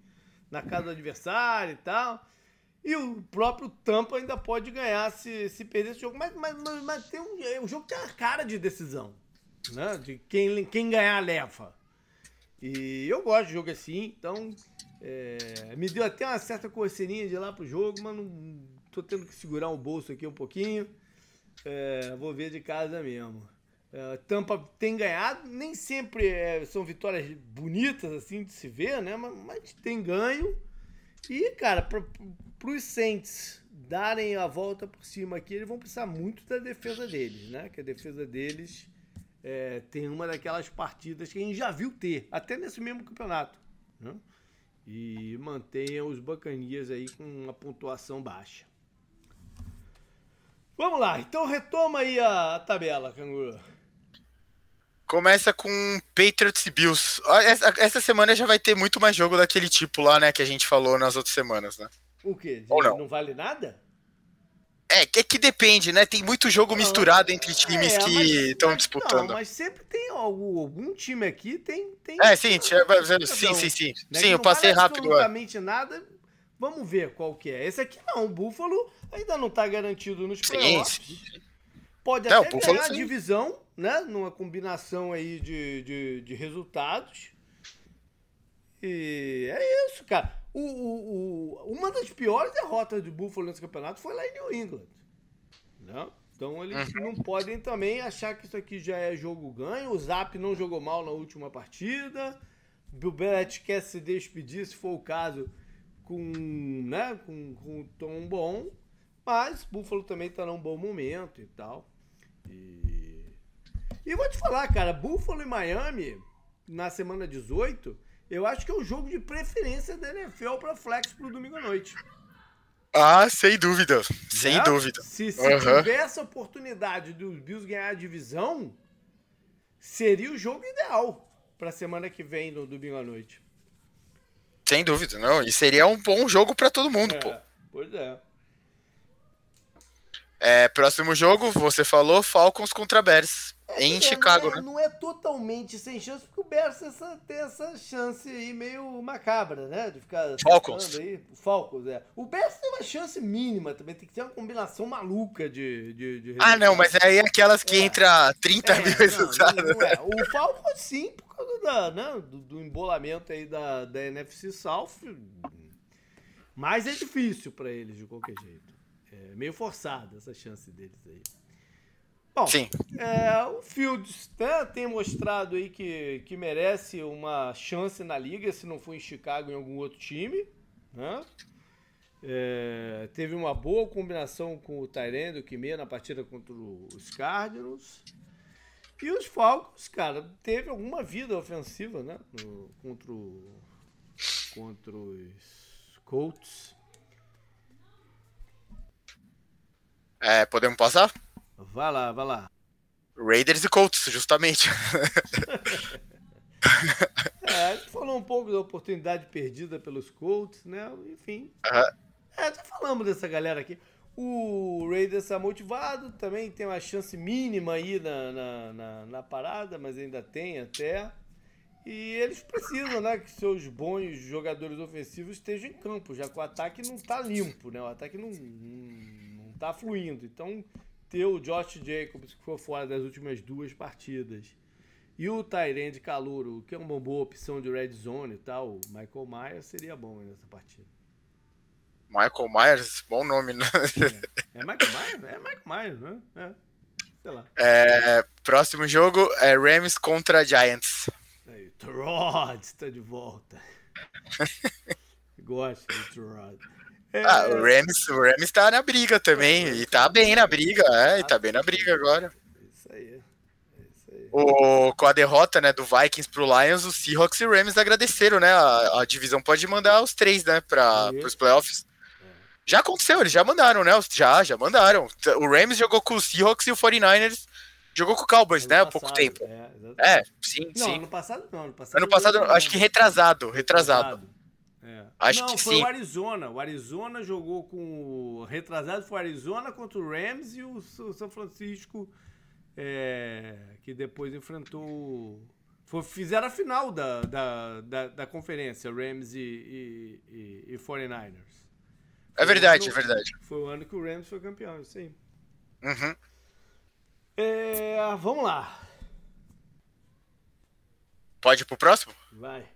na casa do adversário e tal. E o próprio Tampa ainda pode ganhar se, se perder esse jogo. Mas, mas, mas, mas tem um, o jogo tem uma cara de decisão. Né? De quem, quem ganhar leva. E eu gosto de jogo assim, então é, me deu até uma certa coceirinha de lá pro jogo, mas não tô tendo que segurar o bolso aqui um pouquinho. É, vou ver de casa mesmo. É, Tampa tem ganhado, nem sempre é, são vitórias bonitas assim de se ver, né? Mas, mas tem ganho. E, cara, para os Saints darem a volta por cima aqui, eles vão precisar muito da defesa deles, né? Que a defesa deles é, tem uma daquelas partidas que a gente já viu ter, até nesse mesmo campeonato. Né? E mantenha os Bacanias aí com uma pontuação baixa. Vamos lá, então retoma aí a tabela, Canguru. Começa com Patriots e Bills. Ó, Essa, essa semana já vai ter muito mais jogo daquele tipo lá, né, que a gente falou nas outras semanas, né? O quê? Ou não. não vale nada? É, que, que depende, né? Tem muito jogo misturado entre times É, que estão disputando. Não, mas sempre tem algum, algum time aqui, tem. tem É, sim, Perdão, sim, sim, sim. né, Sim, eu não passei vale rápido. ó. absolutamente nada. Vamos ver qual que é. Esse aqui não, o Buffalo ainda não tá garantido nos Sim, playoffs. Pode Não, até o Buffalo ganhar a sim. divisão, né? Numa combinação aí de, de, de resultados. E é isso, cara. O, o, o- uma das piores derrotas do Buffalo nesse campeonato foi lá em New England. Né? Então eles Uhum. não podem também achar que isso aqui já é jogo ganho. O Zap não jogou mal na última partida. Bill Belichick quer se despedir, se for o caso, com, né, com, com um tom bom. Mas Buffalo também tá num bom momento e tal. E, e vou te falar, cara, Buffalo e Miami, na semana 18, eu acho que é o jogo de preferência da NFL para flex pro domingo à noite. Ah, sem dúvida. Sem né? dúvida. Se, se Aham. tivesse a oportunidade dos Bills ganhar a divisão, seria o jogo ideal pra semana que vem, no domingo à noite. Sem dúvida, não. E seria um bom jogo pra todo mundo, pô. É, pois é. É, próximo jogo, você falou, Falcons contra Bears. Em É, Chicago, não é, né? Não é totalmente sem chance, porque o Bears tem essa, tem essa chance aí meio macabra, né? De ficar Falcons. Aí. O Falcons, é. O Bears tem uma chance mínima também, tem que ter uma combinação maluca de. de, de Ah, não, mas aí é aquelas que É. entra 30 mil É, não, [laughs] resultados. não é. O Falcons sim, por causa da, né, do, do embolamento aí da, da NFC South. Mas é difícil pra eles de qualquer jeito. É meio forçada essa chance deles aí. Bom, Sim. é, o Fields né, tem mostrado aí que, que merece uma chance na liga, se não for em Chicago em algum outro time. Né? É, teve uma boa combinação com o Tyrande, o Kimê, na partida contra os Cardinals. E os Falcons, cara, teve alguma vida ofensiva, né? no- contra, o- contra os Colts. É, podemos passar? Vai lá, vai lá. Raiders e Colts, justamente. [laughs] É, a gente falou um pouco da oportunidade perdida pelos Colts, né? Enfim. Aham. É, já falamos dessa galera aqui. O Raiders está motivado, também tem uma chance mínima aí na, na, na, na parada, mas ainda tem até. E eles precisam, né, que seus bons jogadores ofensivos estejam em campo, já que o ataque não tá limpo, né? O ataque não, não, não tá fluindo. Então, ter o Josh Jacobs, que fora das últimas duas partidas, e o Tyrande Calouro, que é uma boa opção de red zone e tal, Michael Myers seria bom nessa partida. Michael Myers, bom nome, né? É Michael Myers? É Michael Myers, né? É. Sei lá. É, próximo jogo é Rams contra Giants. Aí, Trod está de volta. [laughs] Gosto do Trod. É, Ah, o Rams, o Rams tá na briga também. E tá bem na briga, é, e tá bem na briga agora. Isso aí. o, com a derrota né, do Vikings pro Lions, os Seahawks e Rams agradeceram, né? A, a divisão pode mandar os três, né, para os playoffs. É. Já aconteceu, eles já mandaram, né? Já, já mandaram. O Rams jogou com os Seahawks e o 49ers jogou com o Cowboys, ano né? Há pouco tempo. É, é sim, não, sim. Ano passado não, ano passado. Ano passado, acho que retrasado, retrasado. retrasado. É. Acho não, que foi sim. o Arizona. O Arizona jogou com o retrasado foi o Arizona contra o Rams e o São Francisco é, que depois enfrentou. Foi, fizeram a final da, da, da, da conferência, Rams e, e, e, e 49ers. Foi é verdade, ano, é verdade. Foi o ano que o Rams foi campeão, isso aí. Uhum. É, vamos lá. Pode ir pro próximo? Vai.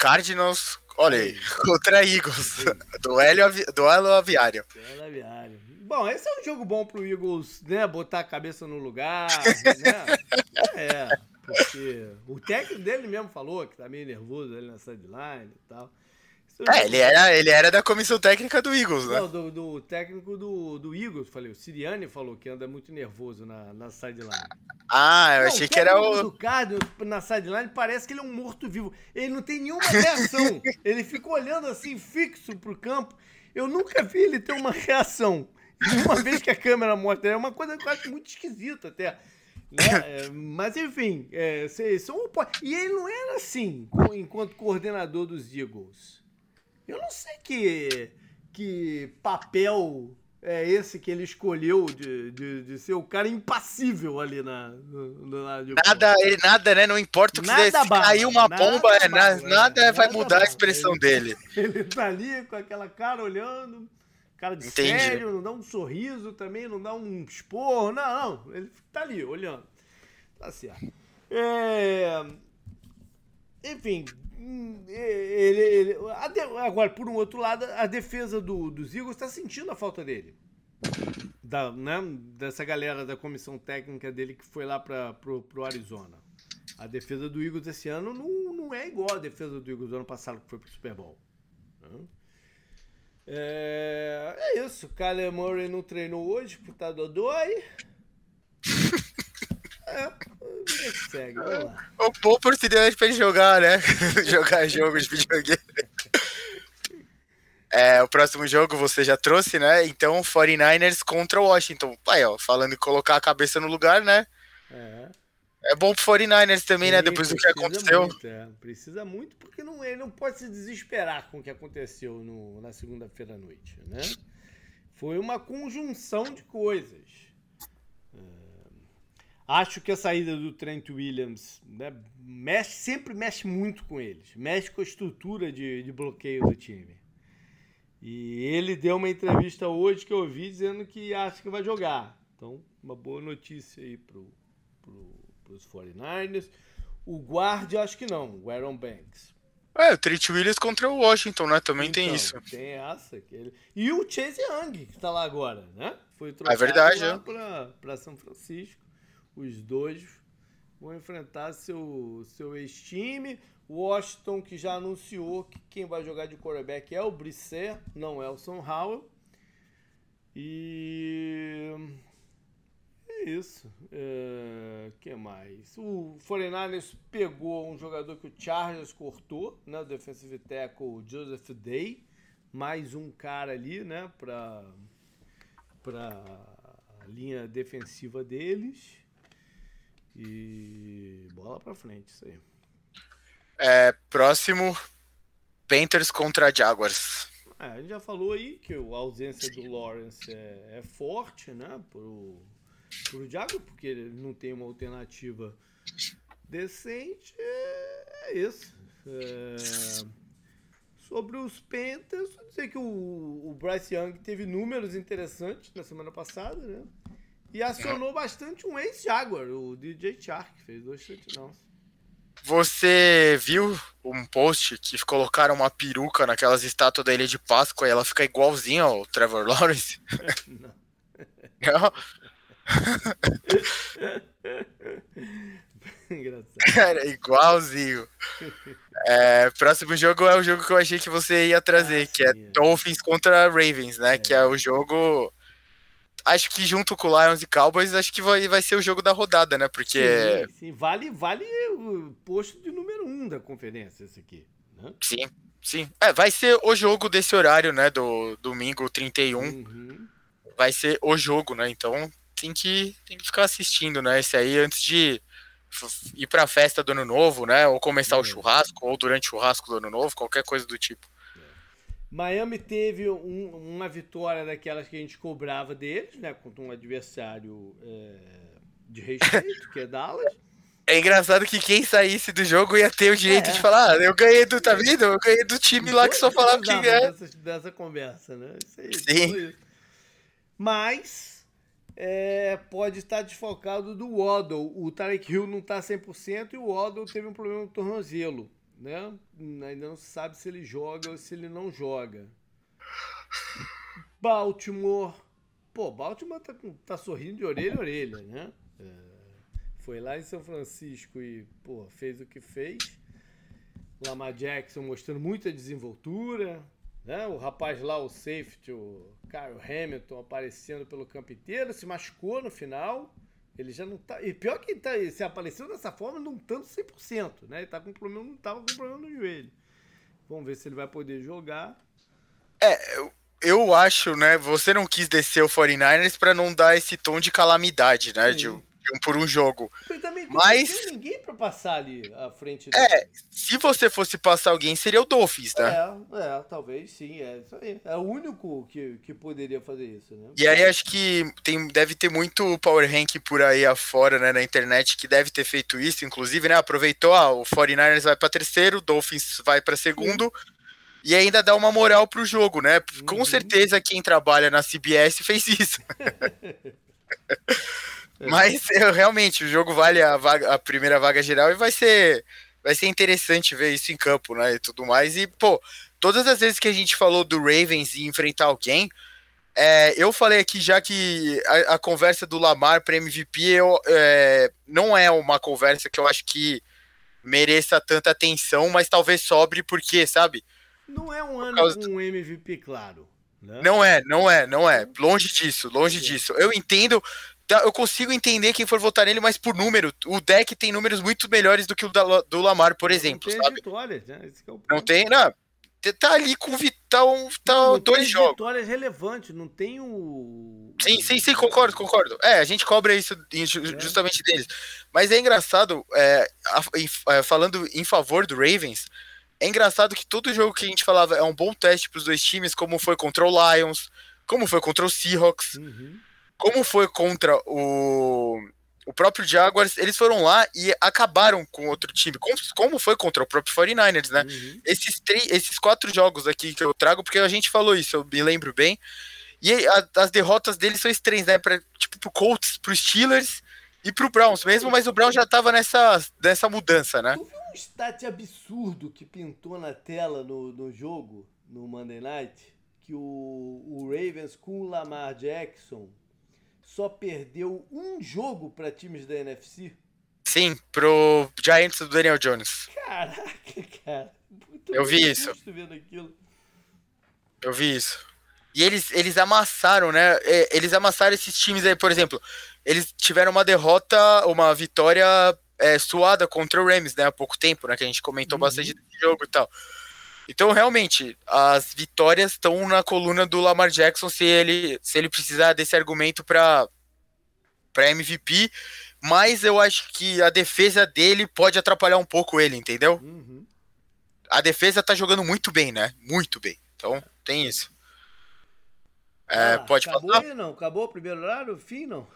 Cardinals, olha aí, [laughs] contra Eagles. Duelo, avi, duelo aviário. Duelo aviário. Bom, esse é um jogo bom pro Eagles, né? Botar a cabeça no lugar, [laughs] né? É, porque o técnico dele mesmo falou que tá meio nervoso ali na sideline e tal. É, ele era, ele era da comissão técnica do Eagles, né? Não, do, do técnico do, do Eagles, falei. O Siriani falou que anda muito nervoso na, na sideline. Ah, eu não, achei que era o. O Cardinals na sideline parece que ele é um morto-vivo. Ele não tem nenhuma reação. [laughs] ele fica olhando assim, fixo pro campo. Eu nunca vi ele ter uma reação. Uma vez que a câmera mostra, é uma coisa que eu acho muito esquisita até. Né? É, mas enfim, é, são, e ele não era assim enquanto coordenador dos Eagles. Eu não sei que, que papel é esse que ele escolheu de, de, de ser o cara impassível ali na, no, no Nada, ele, nada, né? Não importa o que nada cair uma nada bomba, é, nada, nada vai mudar a expressão ele, dele. [laughs] Ele tá ali com aquela cara olhando cara de Entendi. sério, não dá um sorriso também, não dá um esporro, não, não, ele tá ali olhando. Tá certo. É... Enfim, ele, ele... agora, por um outro lado, a defesa do, dos Eagles está sentindo a falta dele. Da, né, dessa galera da comissão técnica dele que foi lá para pro, pro Arizona. A defesa do Eagles esse ano não, não é igual a defesa do Eagles do ano passado que foi pro Super Bowl. É, é isso. Kyler Murray não treinou hoje por estar dodói. [laughs] É, segue, vamos lá. O bom oportunidade pra ele jogar, né? [laughs] jogar jogos de videogame. É, o próximo jogo você já trouxe, né? Então, 49ers contra o Washington. Pai, ó, falando em colocar a cabeça no lugar, né? É. É bom pro 49ers também, Sim, né? Depois do que aconteceu. Muito, é. Precisa muito, porque não, ele não pode se desesperar com o que aconteceu no, na segunda-feira à noite, né? Foi uma conjunção de coisas. Acho que a saída do Trent Williams né, mexe, sempre mexe muito com eles. Mexe com a estrutura de, de bloqueio do time. E ele deu uma entrevista hoje que eu ouvi dizendo que acha que vai jogar. Então, uma boa notícia aí pro, pro para os 49ers. O guarda, acho que não, o Aaron Banks. É, o Trent Williams contra o Washington, né? Também então, tem isso. Tem essa. Que ele... E o Chase Young, que está lá agora, né? Foi trocado é verdade, lá é. para São Francisco. Os dois vão enfrentar seu, seu ex-time. Washington, que já anunciou que quem vai jogar de quarterback é o Brisset, não é o Sam Howell. E é isso. É, que mais? O 49ers pegou um jogador que o Chargers cortou, né? O defensive tackle Joseph Day. Mais um cara ali, né? Para a linha defensiva deles. E bola para frente, isso aí. É, próximo, Panthers contra Jaguars. É, a gente já falou aí que a ausência do Lawrence é, é forte, né? Pro, pro Diago, porque ele não tem uma alternativa decente. É, é isso. É... Sobre os Panthers, dizer que o, o Bryce Young teve números interessantes na semana passada, né? E acionou bastante um ex-Jaguar, o DJ Chark, que fez dois touchdowns. Você viu um post que colocaram uma peruca naquelas estátuas da Ilha de Páscoa e ela fica igualzinha ao Trevor Lawrence? Não. Não? [laughs] Engraçado. Cara, igualzinho. É, próximo jogo é o jogo que eu achei que você ia trazer, ah, que é, é Dolphins contra Ravens, né? É. Que é o jogo acho que junto com o Lions e Cowboys, acho que vai, vai ser o jogo da rodada, né? Porque. Sim, sim. Vale, vale o posto de número um da conferência, esse aqui. Né? Sim, sim. É, vai ser o jogo desse horário, né? Do domingo 31. Uhum. Vai ser o jogo, né? Então tem que, tem que ficar assistindo, né? Esse aí antes de ir pra festa do ano novo, né? Ou começar o churrasco, ou durante o churrasco do ano novo, qualquer coisa do tipo. Miami teve um, uma vitória daquelas que a gente cobrava deles, né? Contra um adversário é, de respeito, que é Dallas. É engraçado que quem saísse do jogo ia ter o direito é. de falar, ah, eu ganhei do, tá vendo? Eu ganhei do time lá que só falava que é. Dessa, dessa conversa, né? Isso aí, Sim. Mas é, pode estar desfocado do Waddle. O Tarek Hill não está 100% e o Waddle teve um problema no tornozelo né? Ainda não se sabe se ele joga ou se ele não joga. Baltimore. Pô, Baltimore tá, tá sorrindo de orelha a orelha, né? É, foi lá em São Francisco e, pô, fez o que fez. Lamar Jackson mostrando muita desenvoltura. Né? O rapaz lá, o safety, o Kyle Hamilton, aparecendo pelo campo inteiro, se machucou no final. Ele já não tá. E pior que tá, se apareceu dessa forma, não tanto 100%, né? Ele tá com problema, não tava com problema no joelho. Vamos ver se ele vai poder jogar. É, eu, eu acho, né? Você não quis descer o 49ers para não dar esse tom de calamidade, né? De, um por um jogo. também Mas não tem ninguém para passar ali à frente. É, se você fosse passar alguém, seria o Dolphins, né? É, é, talvez sim, é isso aí. É o único que, que poderia fazer isso, né? E aí acho que tem, deve ter muito Power Rank por aí afora, né, na internet, que deve ter feito isso, inclusive, né? Aproveitou, ah, o 49ers vai para terceiro, o Dolphins vai para segundo. Sim. E ainda dá uma moral pro jogo, né? Com uhum. certeza quem trabalha na CBS fez isso. [laughs] Mas eu, realmente, o jogo vale a, vaga, a primeira vaga geral e vai ser, vai ser interessante ver isso em campo, né? E tudo mais. E, pô, todas as vezes que a gente falou do Ravens e enfrentar alguém, é, eu falei aqui já que a, a conversa do Lamar para MVP eu, é, não é uma conversa que eu acho que mereça tanta atenção, mas talvez sobre, porque, sabe? Não é um ano com um MVP claro. Né? Não é, não é, não é. Longe disso, longe é. disso. Eu entendo eu consigo entender quem for votar nele, mas por número. O deck tem números muito melhores do que o da, do Lamar, por exemplo, não tem? Vitórias, né? é não tem, não. Tá ali com Vitão, tá não, não dois jogos. vitórias relevantes, não tem o. Sim, sim, sim, concordo, concordo. É, a gente cobra isso é. justamente deles. Mas é engraçado, é, é, falando em favor do Ravens, é engraçado que todo jogo que a gente falava é um bom teste para os dois times, como foi contra o Lions, como foi contra o Seahawks. Uhum como foi contra o, o próprio Jaguars, eles foram lá e acabaram com outro time. Como, como foi contra o próprio 49ers, né? Uhum. Esses, três, esses quatro jogos aqui que eu trago, porque a gente falou isso, eu me lembro bem. E a, as derrotas deles são estranhas, né? Pra, tipo, pro Colts, pro Steelers e pro Browns mesmo, mas o Browns já tava nessa, nessa mudança, né? Tu viu um stat absurdo que pintou na tela no, no jogo, no Monday Night? Que o, o Ravens com o Lamar Jackson só perdeu um jogo para times da NFC? Sim, pro Giants do Daniel Jones. Caraca, [laughs] cara. Eu vi isso. Eu vi isso. E eles, eles amassaram, né? É, eles amassaram esses times aí, por exemplo. Eles tiveram uma derrota, uma vitória é, suada contra o Rams, né? Há pouco tempo, né? Que a gente comentou uhum. bastante desse jogo e tal. Então, realmente, as vitórias estão na coluna do Lamar Jackson se ele, se ele precisar desse argumento para MVP. Mas eu acho que a defesa dele pode atrapalhar um pouco ele, entendeu? Uhum. A defesa tá jogando muito bem, né? Muito bem. Então, tem isso. É, ah, pode acabou passar? Não? Acabou o primeiro horário? Fim, não?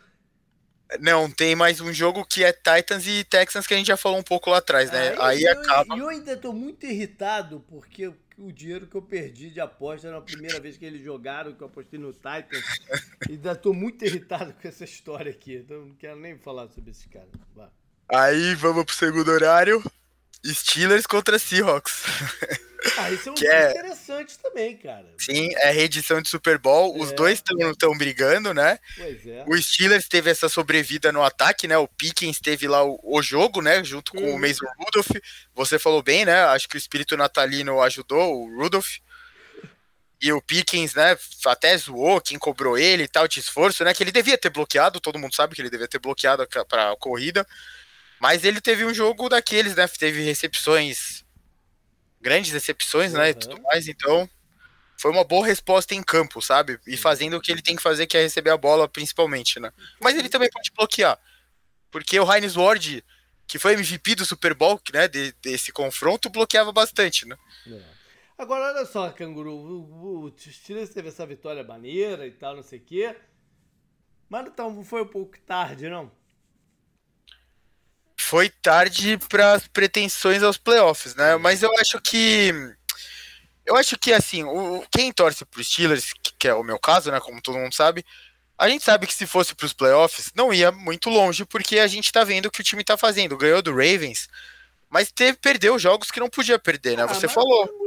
Não, tem mais um jogo que é Titans e Texans que a gente já falou um pouco lá atrás, né? Ah, Aí eu, acaba. E eu ainda tô muito irritado porque o dinheiro que eu perdi de aposta na primeira vez que eles jogaram, que eu apostei no Titans. [laughs] ainda tô muito irritado com essa história aqui. Então não quero nem falar sobre esse cara. Vá. Aí vamos pro segundo horário. Steelers contra Seahawks. [laughs] Ah, isso é um que é... interessante também, cara. Sim, é reedição de Super Bowl. É. Os dois estão brigando, né? Pois é. O Steelers teve essa sobrevida no ataque, né? O Pickens teve lá o, o jogo, né? Junto com o Mason Rudolph. Você falou bem, né? Acho que o espírito natalino ajudou o Rudolph. E o Pickens, né, até zoou quem cobrou ele e tal de esforço, né, que ele devia ter bloqueado, todo mundo sabe que ele devia ter bloqueado para a corrida, mas ele teve um jogo daqueles, né, teve recepções, grandes recepções, né, e tudo mais, então foi uma boa resposta em campo, sabe? E fazendo o que ele tem que fazer, que é receber a bola principalmente, né? Mas ele também pode bloquear, porque o Heinz Ward, que foi MVP do Super Bowl, né, de, desse confronto, bloqueava bastante, né? É. Agora, olha só, Canguru, o, o Steelers teve essa vitória maneira e tal, não sei o quê. Mas então foi um pouco tarde, não? Foi tarde para as pretensões aos playoffs, né? Mas eu acho que. Eu acho que, assim, o, quem torce para os Steelers, que é o meu caso, né? Como todo mundo sabe, a gente sabe que se fosse para os playoffs, não ia muito longe, porque a gente tá vendo o que o time tá fazendo. Ganhou do Ravens, mas teve, perdeu jogos que não podia perder, né? Ah, Você falou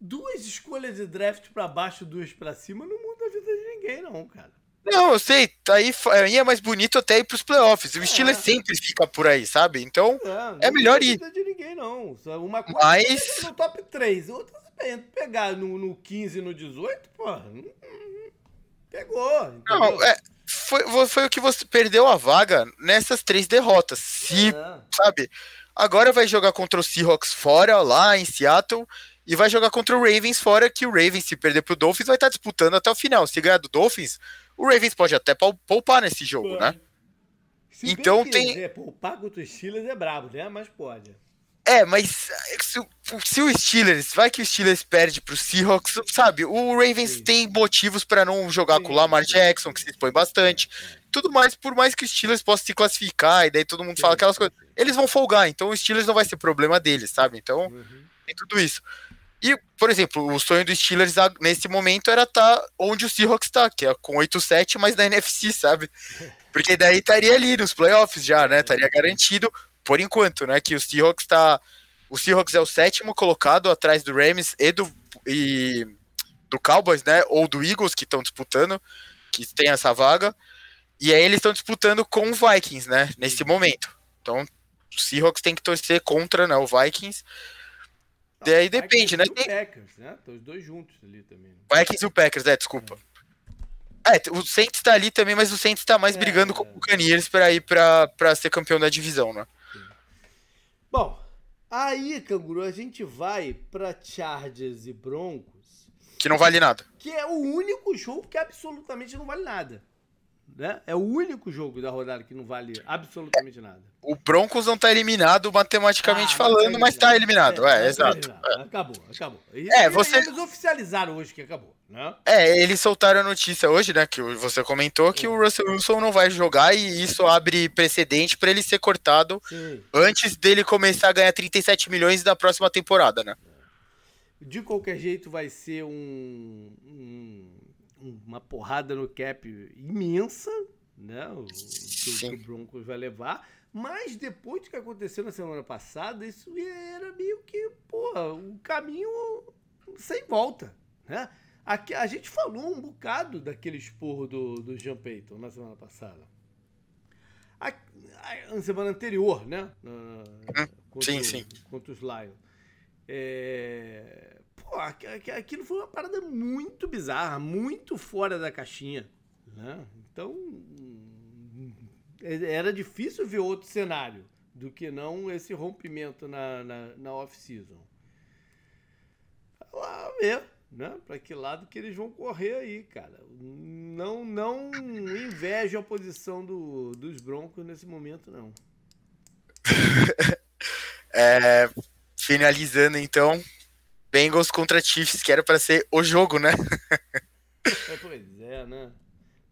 duas escolhas de draft para baixo, duas para cima, não muda a vida de ninguém, não, cara. Não, eu sei, tá aí, aí é mais bonito até ir pros playoffs. O é. Steelers sempre fica por aí, sabe? Então é, é melhor ir. Não de ninguém, não. Uma coisa Mas... no top 3, outra pegar no, no 15 no 18, porra, pegou. Entendeu? Não, é, foi, foi o que você perdeu a vaga nessas três derrotas. Se, é. sabe? Agora vai jogar contra o Seahawks fora, lá em Seattle, e vai jogar contra o Ravens fora, que o Ravens, se perder pro Dolphins, vai estar disputando até o final. Se ganhar do Dolphins, o Ravens pode até poupar nesse jogo, né? Se então tem. poupar contra os Steelers é brabo, né? Mas pode. É, mas se, se, o Steelers, vai que o Steelers perde pro Seahawks, sabe? O Ravens Sim. tem motivos para não jogar Sim. com o Lamar Jackson, que se expõe bastante. Tudo mais, por mais que o Steelers possa se classificar, e daí todo mundo Sim. fala aquelas coisas. Eles vão folgar, então o Steelers não vai ser problema deles, sabe? Então, uhum. tem tudo isso. E, por exemplo, o sonho dos Steelers nesse momento era estar tá onde o Seahawks está, que é com 8-7, mas na NFC, sabe? [laughs] Porque daí estaria ali nos playoffs já, né? Estaria garantido, por enquanto, né? Que o Seahawks está. O Seahawks é o sétimo colocado atrás do Rams e do, e do Cowboys, né? Ou do Eagles, que estão disputando, que tem essa vaga. E aí eles estão disputando com o Vikings, né? Nesse momento. Então, o Seahawks tem que torcer contra né, o Vikings. Daí depende, né? Tem... Packers, né? Estão os dois juntos ali também. O Vikings e o Packers, é, desculpa. É, é o Saints tá ali também, mas o Saints tá mais é, brigando é. com o Caniers para ir pra, pra ser campeão da divisão, né? Sim. Bom, aí, Canguru, a gente vai pra Chargers e Broncos. Que não vale nada. Que é o único jogo que absolutamente não vale nada. Né? É o único jogo da rodada que não vale absolutamente nada. O Broncos não está eliminado matematicamente ah, falando, tá mas está eliminado. É, é, é exato. É. Acabou, acabou. E, é, você... Eles oficializaram hoje que acabou. Né? É, eles soltaram a notícia hoje, né? Que você comentou que o Russell Wilson não vai jogar e isso abre precedente para ele ser cortado Sim. antes dele começar a ganhar 37 milhões da próxima temporada, né? De qualquer jeito, vai ser um, um uma porrada no cap imensa, né? O, que, o Broncos vai levar. Mas depois do que aconteceu na semana passada, isso era meio que, porra, um caminho sem volta, né? Aqui, a gente falou um bocado daquele esporro do, do Jean Payton na semana passada. A, a, na semana anterior, né? Na, uhum. contra, sim, sim. Contra os Lions. É, pô, aquilo foi uma parada muito bizarra, muito fora da caixinha. Né? Então, é, era difícil ver outro cenário do que não esse rompimento na, na, na off-season. Lá ver, né? Para que lado que eles vão correr aí, cara. Não, não invejo a posição do, dos Broncos nesse momento, não. [laughs] é, finalizando então, Bengals contra Chiefs, que era para ser o jogo, né? é, pois é, né?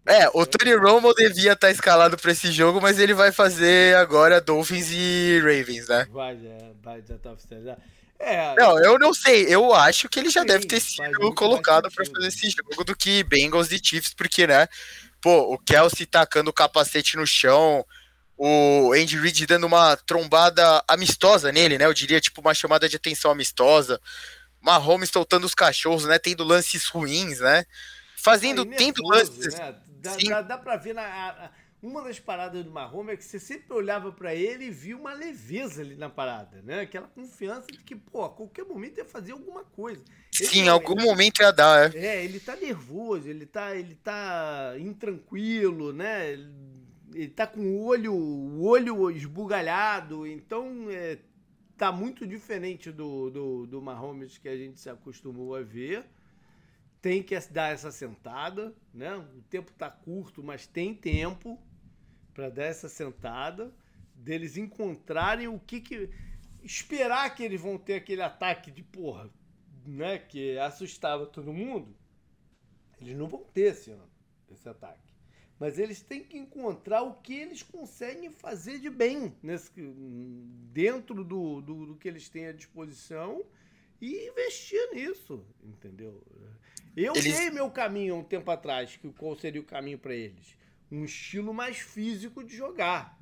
É, o Tony Romo devia estar tá escalado para esse jogo, mas ele vai fazer agora Dolphins e Ravens, né? Vai, já, vai, já tá oficializado. É, não, eu não sei. Eu acho que ele já sim, deve ter sido colocado para fazer esse jogo do que Bengals e Chiefs, porque, né? Pô, o Kelsey tacando o capacete no chão, o Andy Reid dando uma trombada amistosa nele, né? Eu diria, tipo, uma chamada de atenção amistosa. Mahomes soltando os cachorros, né? Tendo lances ruins, né? Fazendo, Aí, tendo lances. Né? Dá, dá, dá, pra ver na, a, uma das paradas do Mahomes é que você sempre olhava para ele e via uma leveza ali na parada, né? Aquela confiança de que, pô, a qualquer momento ia fazer alguma coisa. Sim, em algum momento ia dar, é. É, ele tá nervoso, ele tá, ele tá intranquilo, né? Ele tá com o olho, o olho esbugalhado, então é, tá muito diferente do, do, do Mahomes que a gente se acostumou a ver tem que dar essa sentada, né? O tempo tá curto, mas tem tempo para dar essa sentada, deles encontrarem o que que esperar que eles vão ter aquele ataque de porra, né, que assustava todo mundo. Eles não vão ter esse ano esse ataque. Mas eles têm que encontrar o que eles conseguem fazer de bem nesse, dentro do, do, do que eles têm à disposição e investir nisso, entendeu? Eu eles... dei meu caminho há um tempo atrás, que qual seria o caminho para eles? Um estilo mais físico de jogar.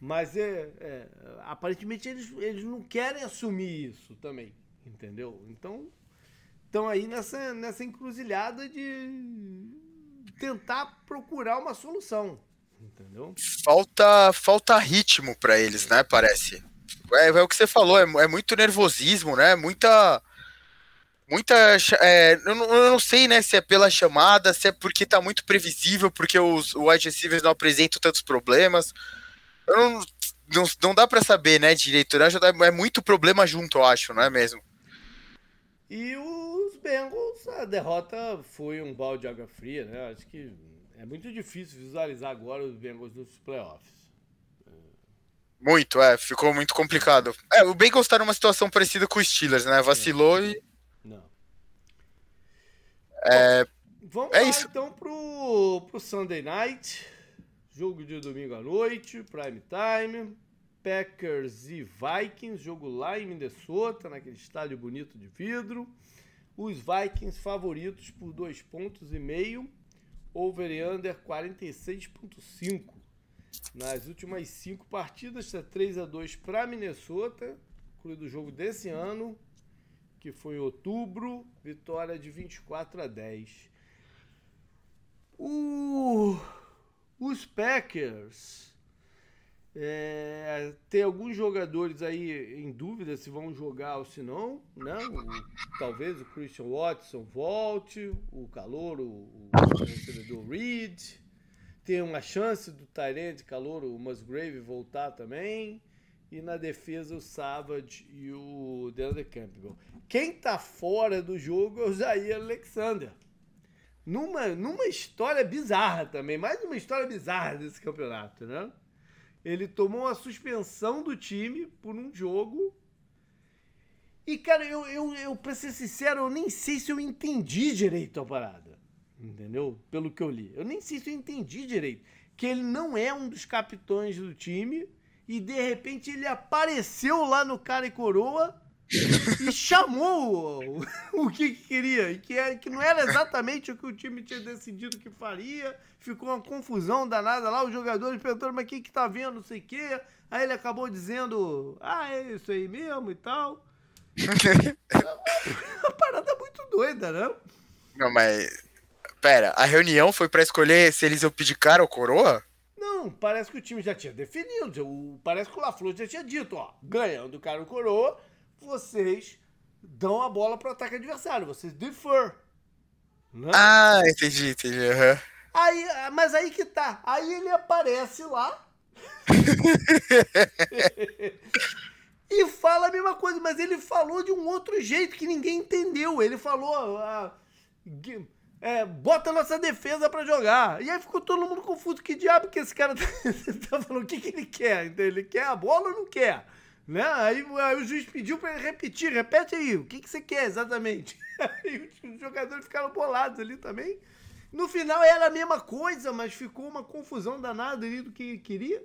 Mas é, é, aparentemente eles, eles não querem assumir isso também, entendeu? Então estão aí nessa, nessa encruzilhada de tentar procurar uma solução, entendeu? Falta, falta ritmo para eles, né? Parece. É, é, o que você falou, é, é muito nervosismo, né? Muita muita. É, eu, não, eu, não, sei, né, se é pela chamada, se é porque tá muito previsível, porque os, o wide receivers não apresentam tantos problemas. Eu não, não, não dá para saber, né, direito. Né? É muito problema junto, eu acho, não é mesmo? E os Bengals, a derrota foi um balde de água fria, né? Acho que é muito difícil visualizar agora os Bengals nos playoffs. Muito, é, ficou muito complicado. É, o Bengals tá numa situação parecida com os Steelers, né? Vacilou é. e não. É, Vamos é lá isso. então pro, pro Sunday Night. Jogo de domingo à noite, prime time. Packers e Vikings, jogo lá em Minnesota, naquele estádio bonito de vidro. Os Vikings favoritos por dois pontos e meio. Over e under 46.5. Nas últimas cinco partidas, está 3 a 2 para Minnesota, incluído o jogo desse ano que foi outubro, vitória de 24 a 10. O, os Packers é, tem alguns jogadores aí em dúvida se vão jogar ou se não, né? O, talvez o Christian Watson volte, o calor, o, o recebedor Reed. Tem uma chance do Tyrant calor, o Musgrave voltar também. E na defesa o Savage e o DeAndre Campbell. Quem tá fora do jogo é o Jair Alexander. Numa, numa história bizarra também, mais uma história bizarra desse campeonato, né? Ele tomou uma suspensão do time por um jogo. E, cara, eu, eu, eu pra ser sincero, eu nem sei se eu entendi direito a parada. Entendeu? Pelo que eu li. Eu nem sei se eu entendi direito. Que ele não é um dos capitões do time e de repente ele apareceu lá no cara e coroa e chamou o, que queria, que, era, que não era exatamente o que o time tinha decidido que faria. Ficou uma confusão danada lá, os jogadores perguntando, mas quem que tá vendo, não sei o quê. Aí ele acabou dizendo, ah, é isso aí mesmo e tal. [laughs] a parada é muito doida, né? Não, mas. Pera, a reunião foi para escolher se eles iam pedir cara ou coroa? Não, parece que o time já tinha definido. O, parece que o LaFleur já tinha dito, ó, ganhando o cara ou coroa, vocês dão a bola pro ataque adversário, vocês defer. Né? Ah, entendi, entendi. Uhum. Aí, mas aí que tá. Aí ele aparece lá. [laughs] e fala a mesma coisa, mas ele falou de um outro jeito que ninguém entendeu. Ele falou. Ah, é, bota nossa defesa para jogar. E aí ficou todo mundo confuso. Que diabo que esse cara tá, [laughs] tá falando? O que, que ele quer? Ele quer a bola ou não quer? Né? Aí, aí o juiz pediu para ele repetir, repete aí, o que, que você quer exatamente? [laughs] Aí os jogadores ficaram bolados ali também. No final era a mesma coisa, mas ficou uma confusão danada ali do que queria.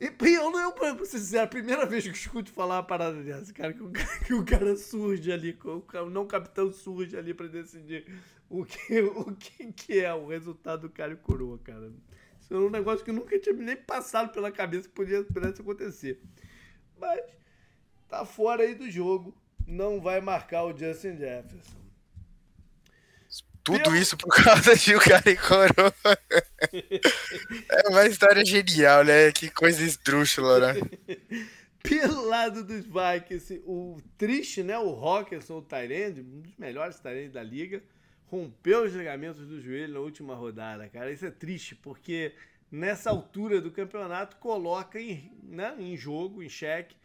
E eu não, eu, pra ser sincero, a primeira vez que eu escuto falar uma parada dessa, cara, que o, [laughs] que o cara surge ali, o não capitão surge ali para decidir o que, o que, que é o resultado do cara e coroa, cara. Isso é um negócio que nunca tinha nem passado pela cabeça que podia, pudesse acontecer mas tá fora aí do jogo. Não vai marcar o Justin Jefferson. Tudo isso por causa de o cara em coroa. [laughs] É uma história genial, né? Que coisa esdrúxula, né? [laughs] Pelo lado dos Vikings, o triste, né? O Rockerson, o Tyrande, um dos melhores Tyrande da liga, rompeu os ligamentos do joelho na última rodada, cara. Isso é triste, porque nessa altura do campeonato coloca em, né, em jogo, em xeque,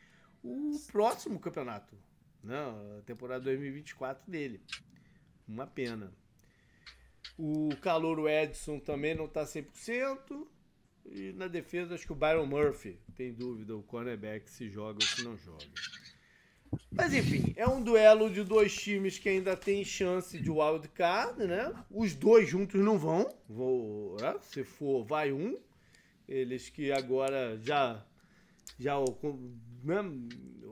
o próximo campeonato, né, a temporada 2024 dele. Uma pena. O Calouro Edson também não está 100%. E na defesa, acho que o Byron Murphy tem dúvida, o cornerback, se joga ou se não joga. Mas enfim, é um duelo de dois times que ainda tem chance de wild card, né? Os dois juntos não vão. Vou, né? Se for, vai um. Eles que agora já já né?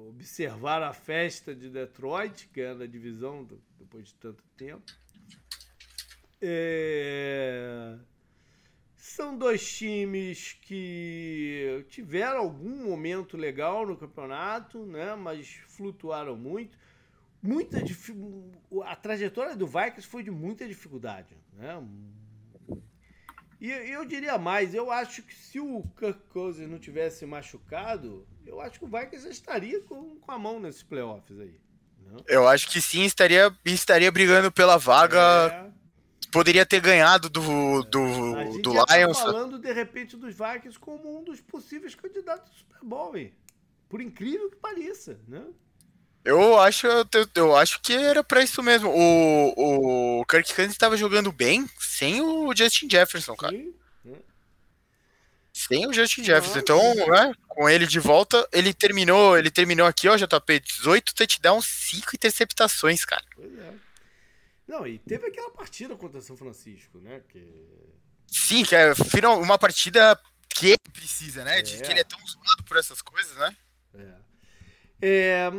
observaram a festa de Detroit, que é na divisão depois de tanto tempo. É... São dois times que tiveram algum momento legal no campeonato, né? mas flutuaram muito. Muita A trajetória do Vikings foi de muita dificuldade. Né? E eu diria mais, eu acho que se o Kirk Cousins não tivesse machucado, eu acho que o Vikings estaria com, com a mão nesses playoffs aí. Não? Né? Eu acho que sim, estaria, estaria brigando pela vaga. É poderia ter ganhado do, do, a gente do já Lions. Tá falando de repente dos Vikings como um dos possíveis candidatos do Super Bowl, hein? Por incrível que pareça, né? Eu acho, eu, eu acho que era para isso mesmo. O, o Kirk Cousins estava jogando bem sem o Justin Jefferson, cara. Sim. Né? Sem o Justin Jefferson. Então, né, com ele de volta, ele terminou, ele terminou aqui, ó, JP, 18 touchdowns, 5 interceptações, cara. Pois é. Não, e teve aquela partida contra São Francisco, né? Que... Sim, que é uma partida que ele precisa, né? É. De que ele é tão zoado por essas coisas, né? É. é.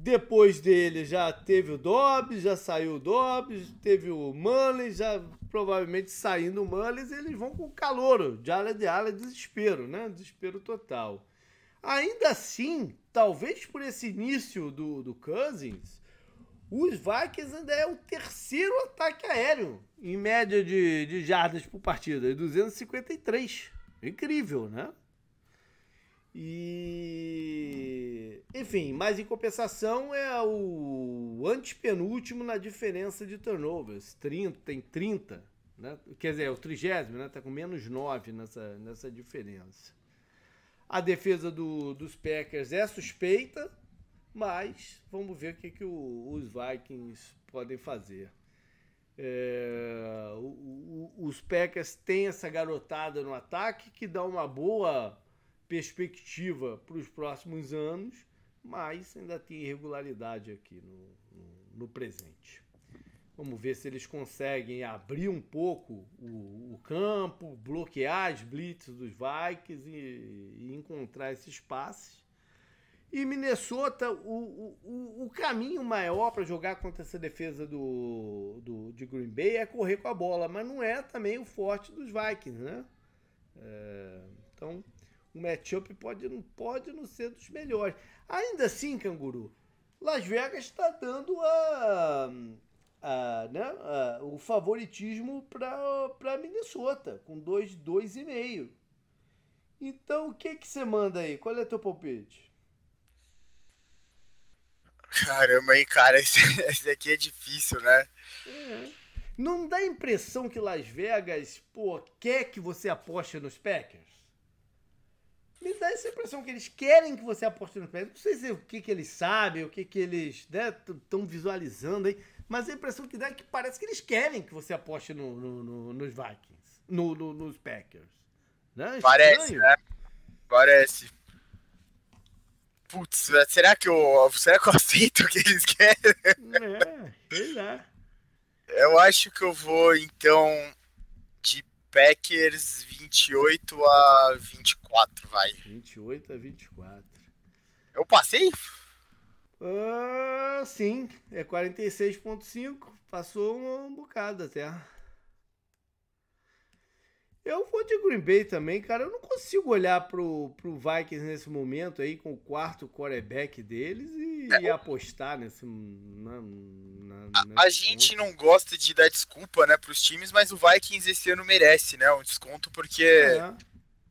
depois dele já teve o Dobbs, já saiu o Dobbs, teve o Mullins, já provavelmente saindo o Mullins, eles vão com calor, de ala de ala, desespero, né? Desespero total. Ainda assim, talvez por esse início do, do Cousins, os Vikings ainda é o terceiro ataque aéreo em média de, de jardas por partida, 253. Incrível, né? E enfim, mas em compensação é o antepenúltimo na diferença de turnovers, 30, tem 30, né? Quer dizer, é o trigésimo, né? Tá com menos 9 nessa, nessa diferença. A defesa do, dos Packers é suspeita, mas vamos ver o que, que o, os Vikings podem fazer. É, o, o, os Packers têm essa garotada no ataque que dá uma boa perspectiva para os próximos anos, mas ainda tem irregularidade aqui no, no, no, presente. Vamos ver se eles conseguem abrir um pouco o, o campo, bloquear as blitz dos Vikings e, e encontrar esses passes e Minnesota, o, o, o caminho maior para jogar contra essa defesa do, do, de Green Bay é correr com a bola, mas não é também o forte dos Vikings, né? É, então, o matchup pode, pode não ser dos melhores. Ainda assim, Canguru, Las Vegas está dando a, a, né, a, o favoritismo para Minnesota, com 2,5. Então, o que, que você manda aí? Qual é o teu palpite? Caramba, hein, cara, [laughs] esse, esse aqui é difícil, né? É. Não dá a impressão que Las Vegas, pô, quer que você aposte nos Packers? Me dá essa impressão que eles querem que você aposte nos Packers. Não sei se é o que, que eles sabem, o que, que eles estão né, visualizando aí, mas a impressão que dá é que parece que eles querem que você aposte no, no, no, nos Vikings, nos Packers. Né? Parece, né? Parece. Putz, será que eu, será que eu [laughs] aceito o que eles querem? É, sei lá. Eu acho que eu vou, então, de Packers 28 a 24, vai. 28 a 24. Eu passei? Uh, sim, é 46.5. Passou um, um bocado até. Eu vou de Green Bay também, cara. Eu não consigo olhar pro, pro Vikings nesse momento aí com o quarto quarterback deles e, é. e apostar nesse. Na, na, a, a gente não gosta de dar desculpa, né, pros times, mas o Vikings esse ano merece, né, um desconto, porque é.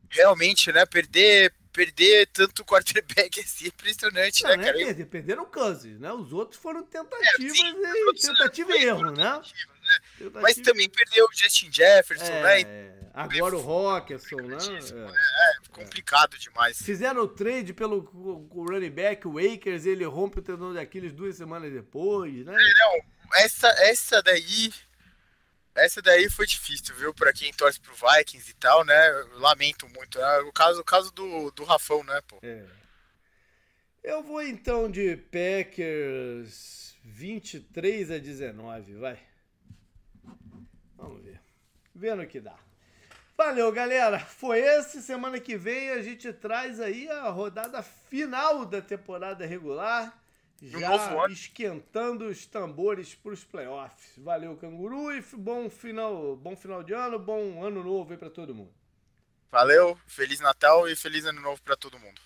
realmente, né, perder perder tanto quarterback assim [laughs] é impressionante, não, né, não cara? É perder, perderam o Kansas, né? Os outros foram tentativas é, sim, e tentativa e erro, né? né? Mas também perdeu o Justin Jefferson, é, né? Agora o Rockerson, né? É, é complicado demais. Fizeram o trade pelo running back, o Akers, ele rompe o tendão de Aquiles duas semanas depois, né? Não, essa, essa daí essa daí foi difícil, viu? Pra quem torce pro Vikings e tal, né? Lamento muito. Né? O caso, o caso do, do Rafão, né, pô? É. Eu vou então de Packers 23 a 19, vai. Vamos ver. Vendo o que dá. Valeu, galera. Foi esse. Semana que vem a gente traz aí a rodada final da temporada regular já esquentando os tambores para os playoffs. Valeu, canguru, e bom final, bom final de ano, bom ano novo aí para todo mundo. Valeu, feliz Natal e feliz ano novo para todo mundo.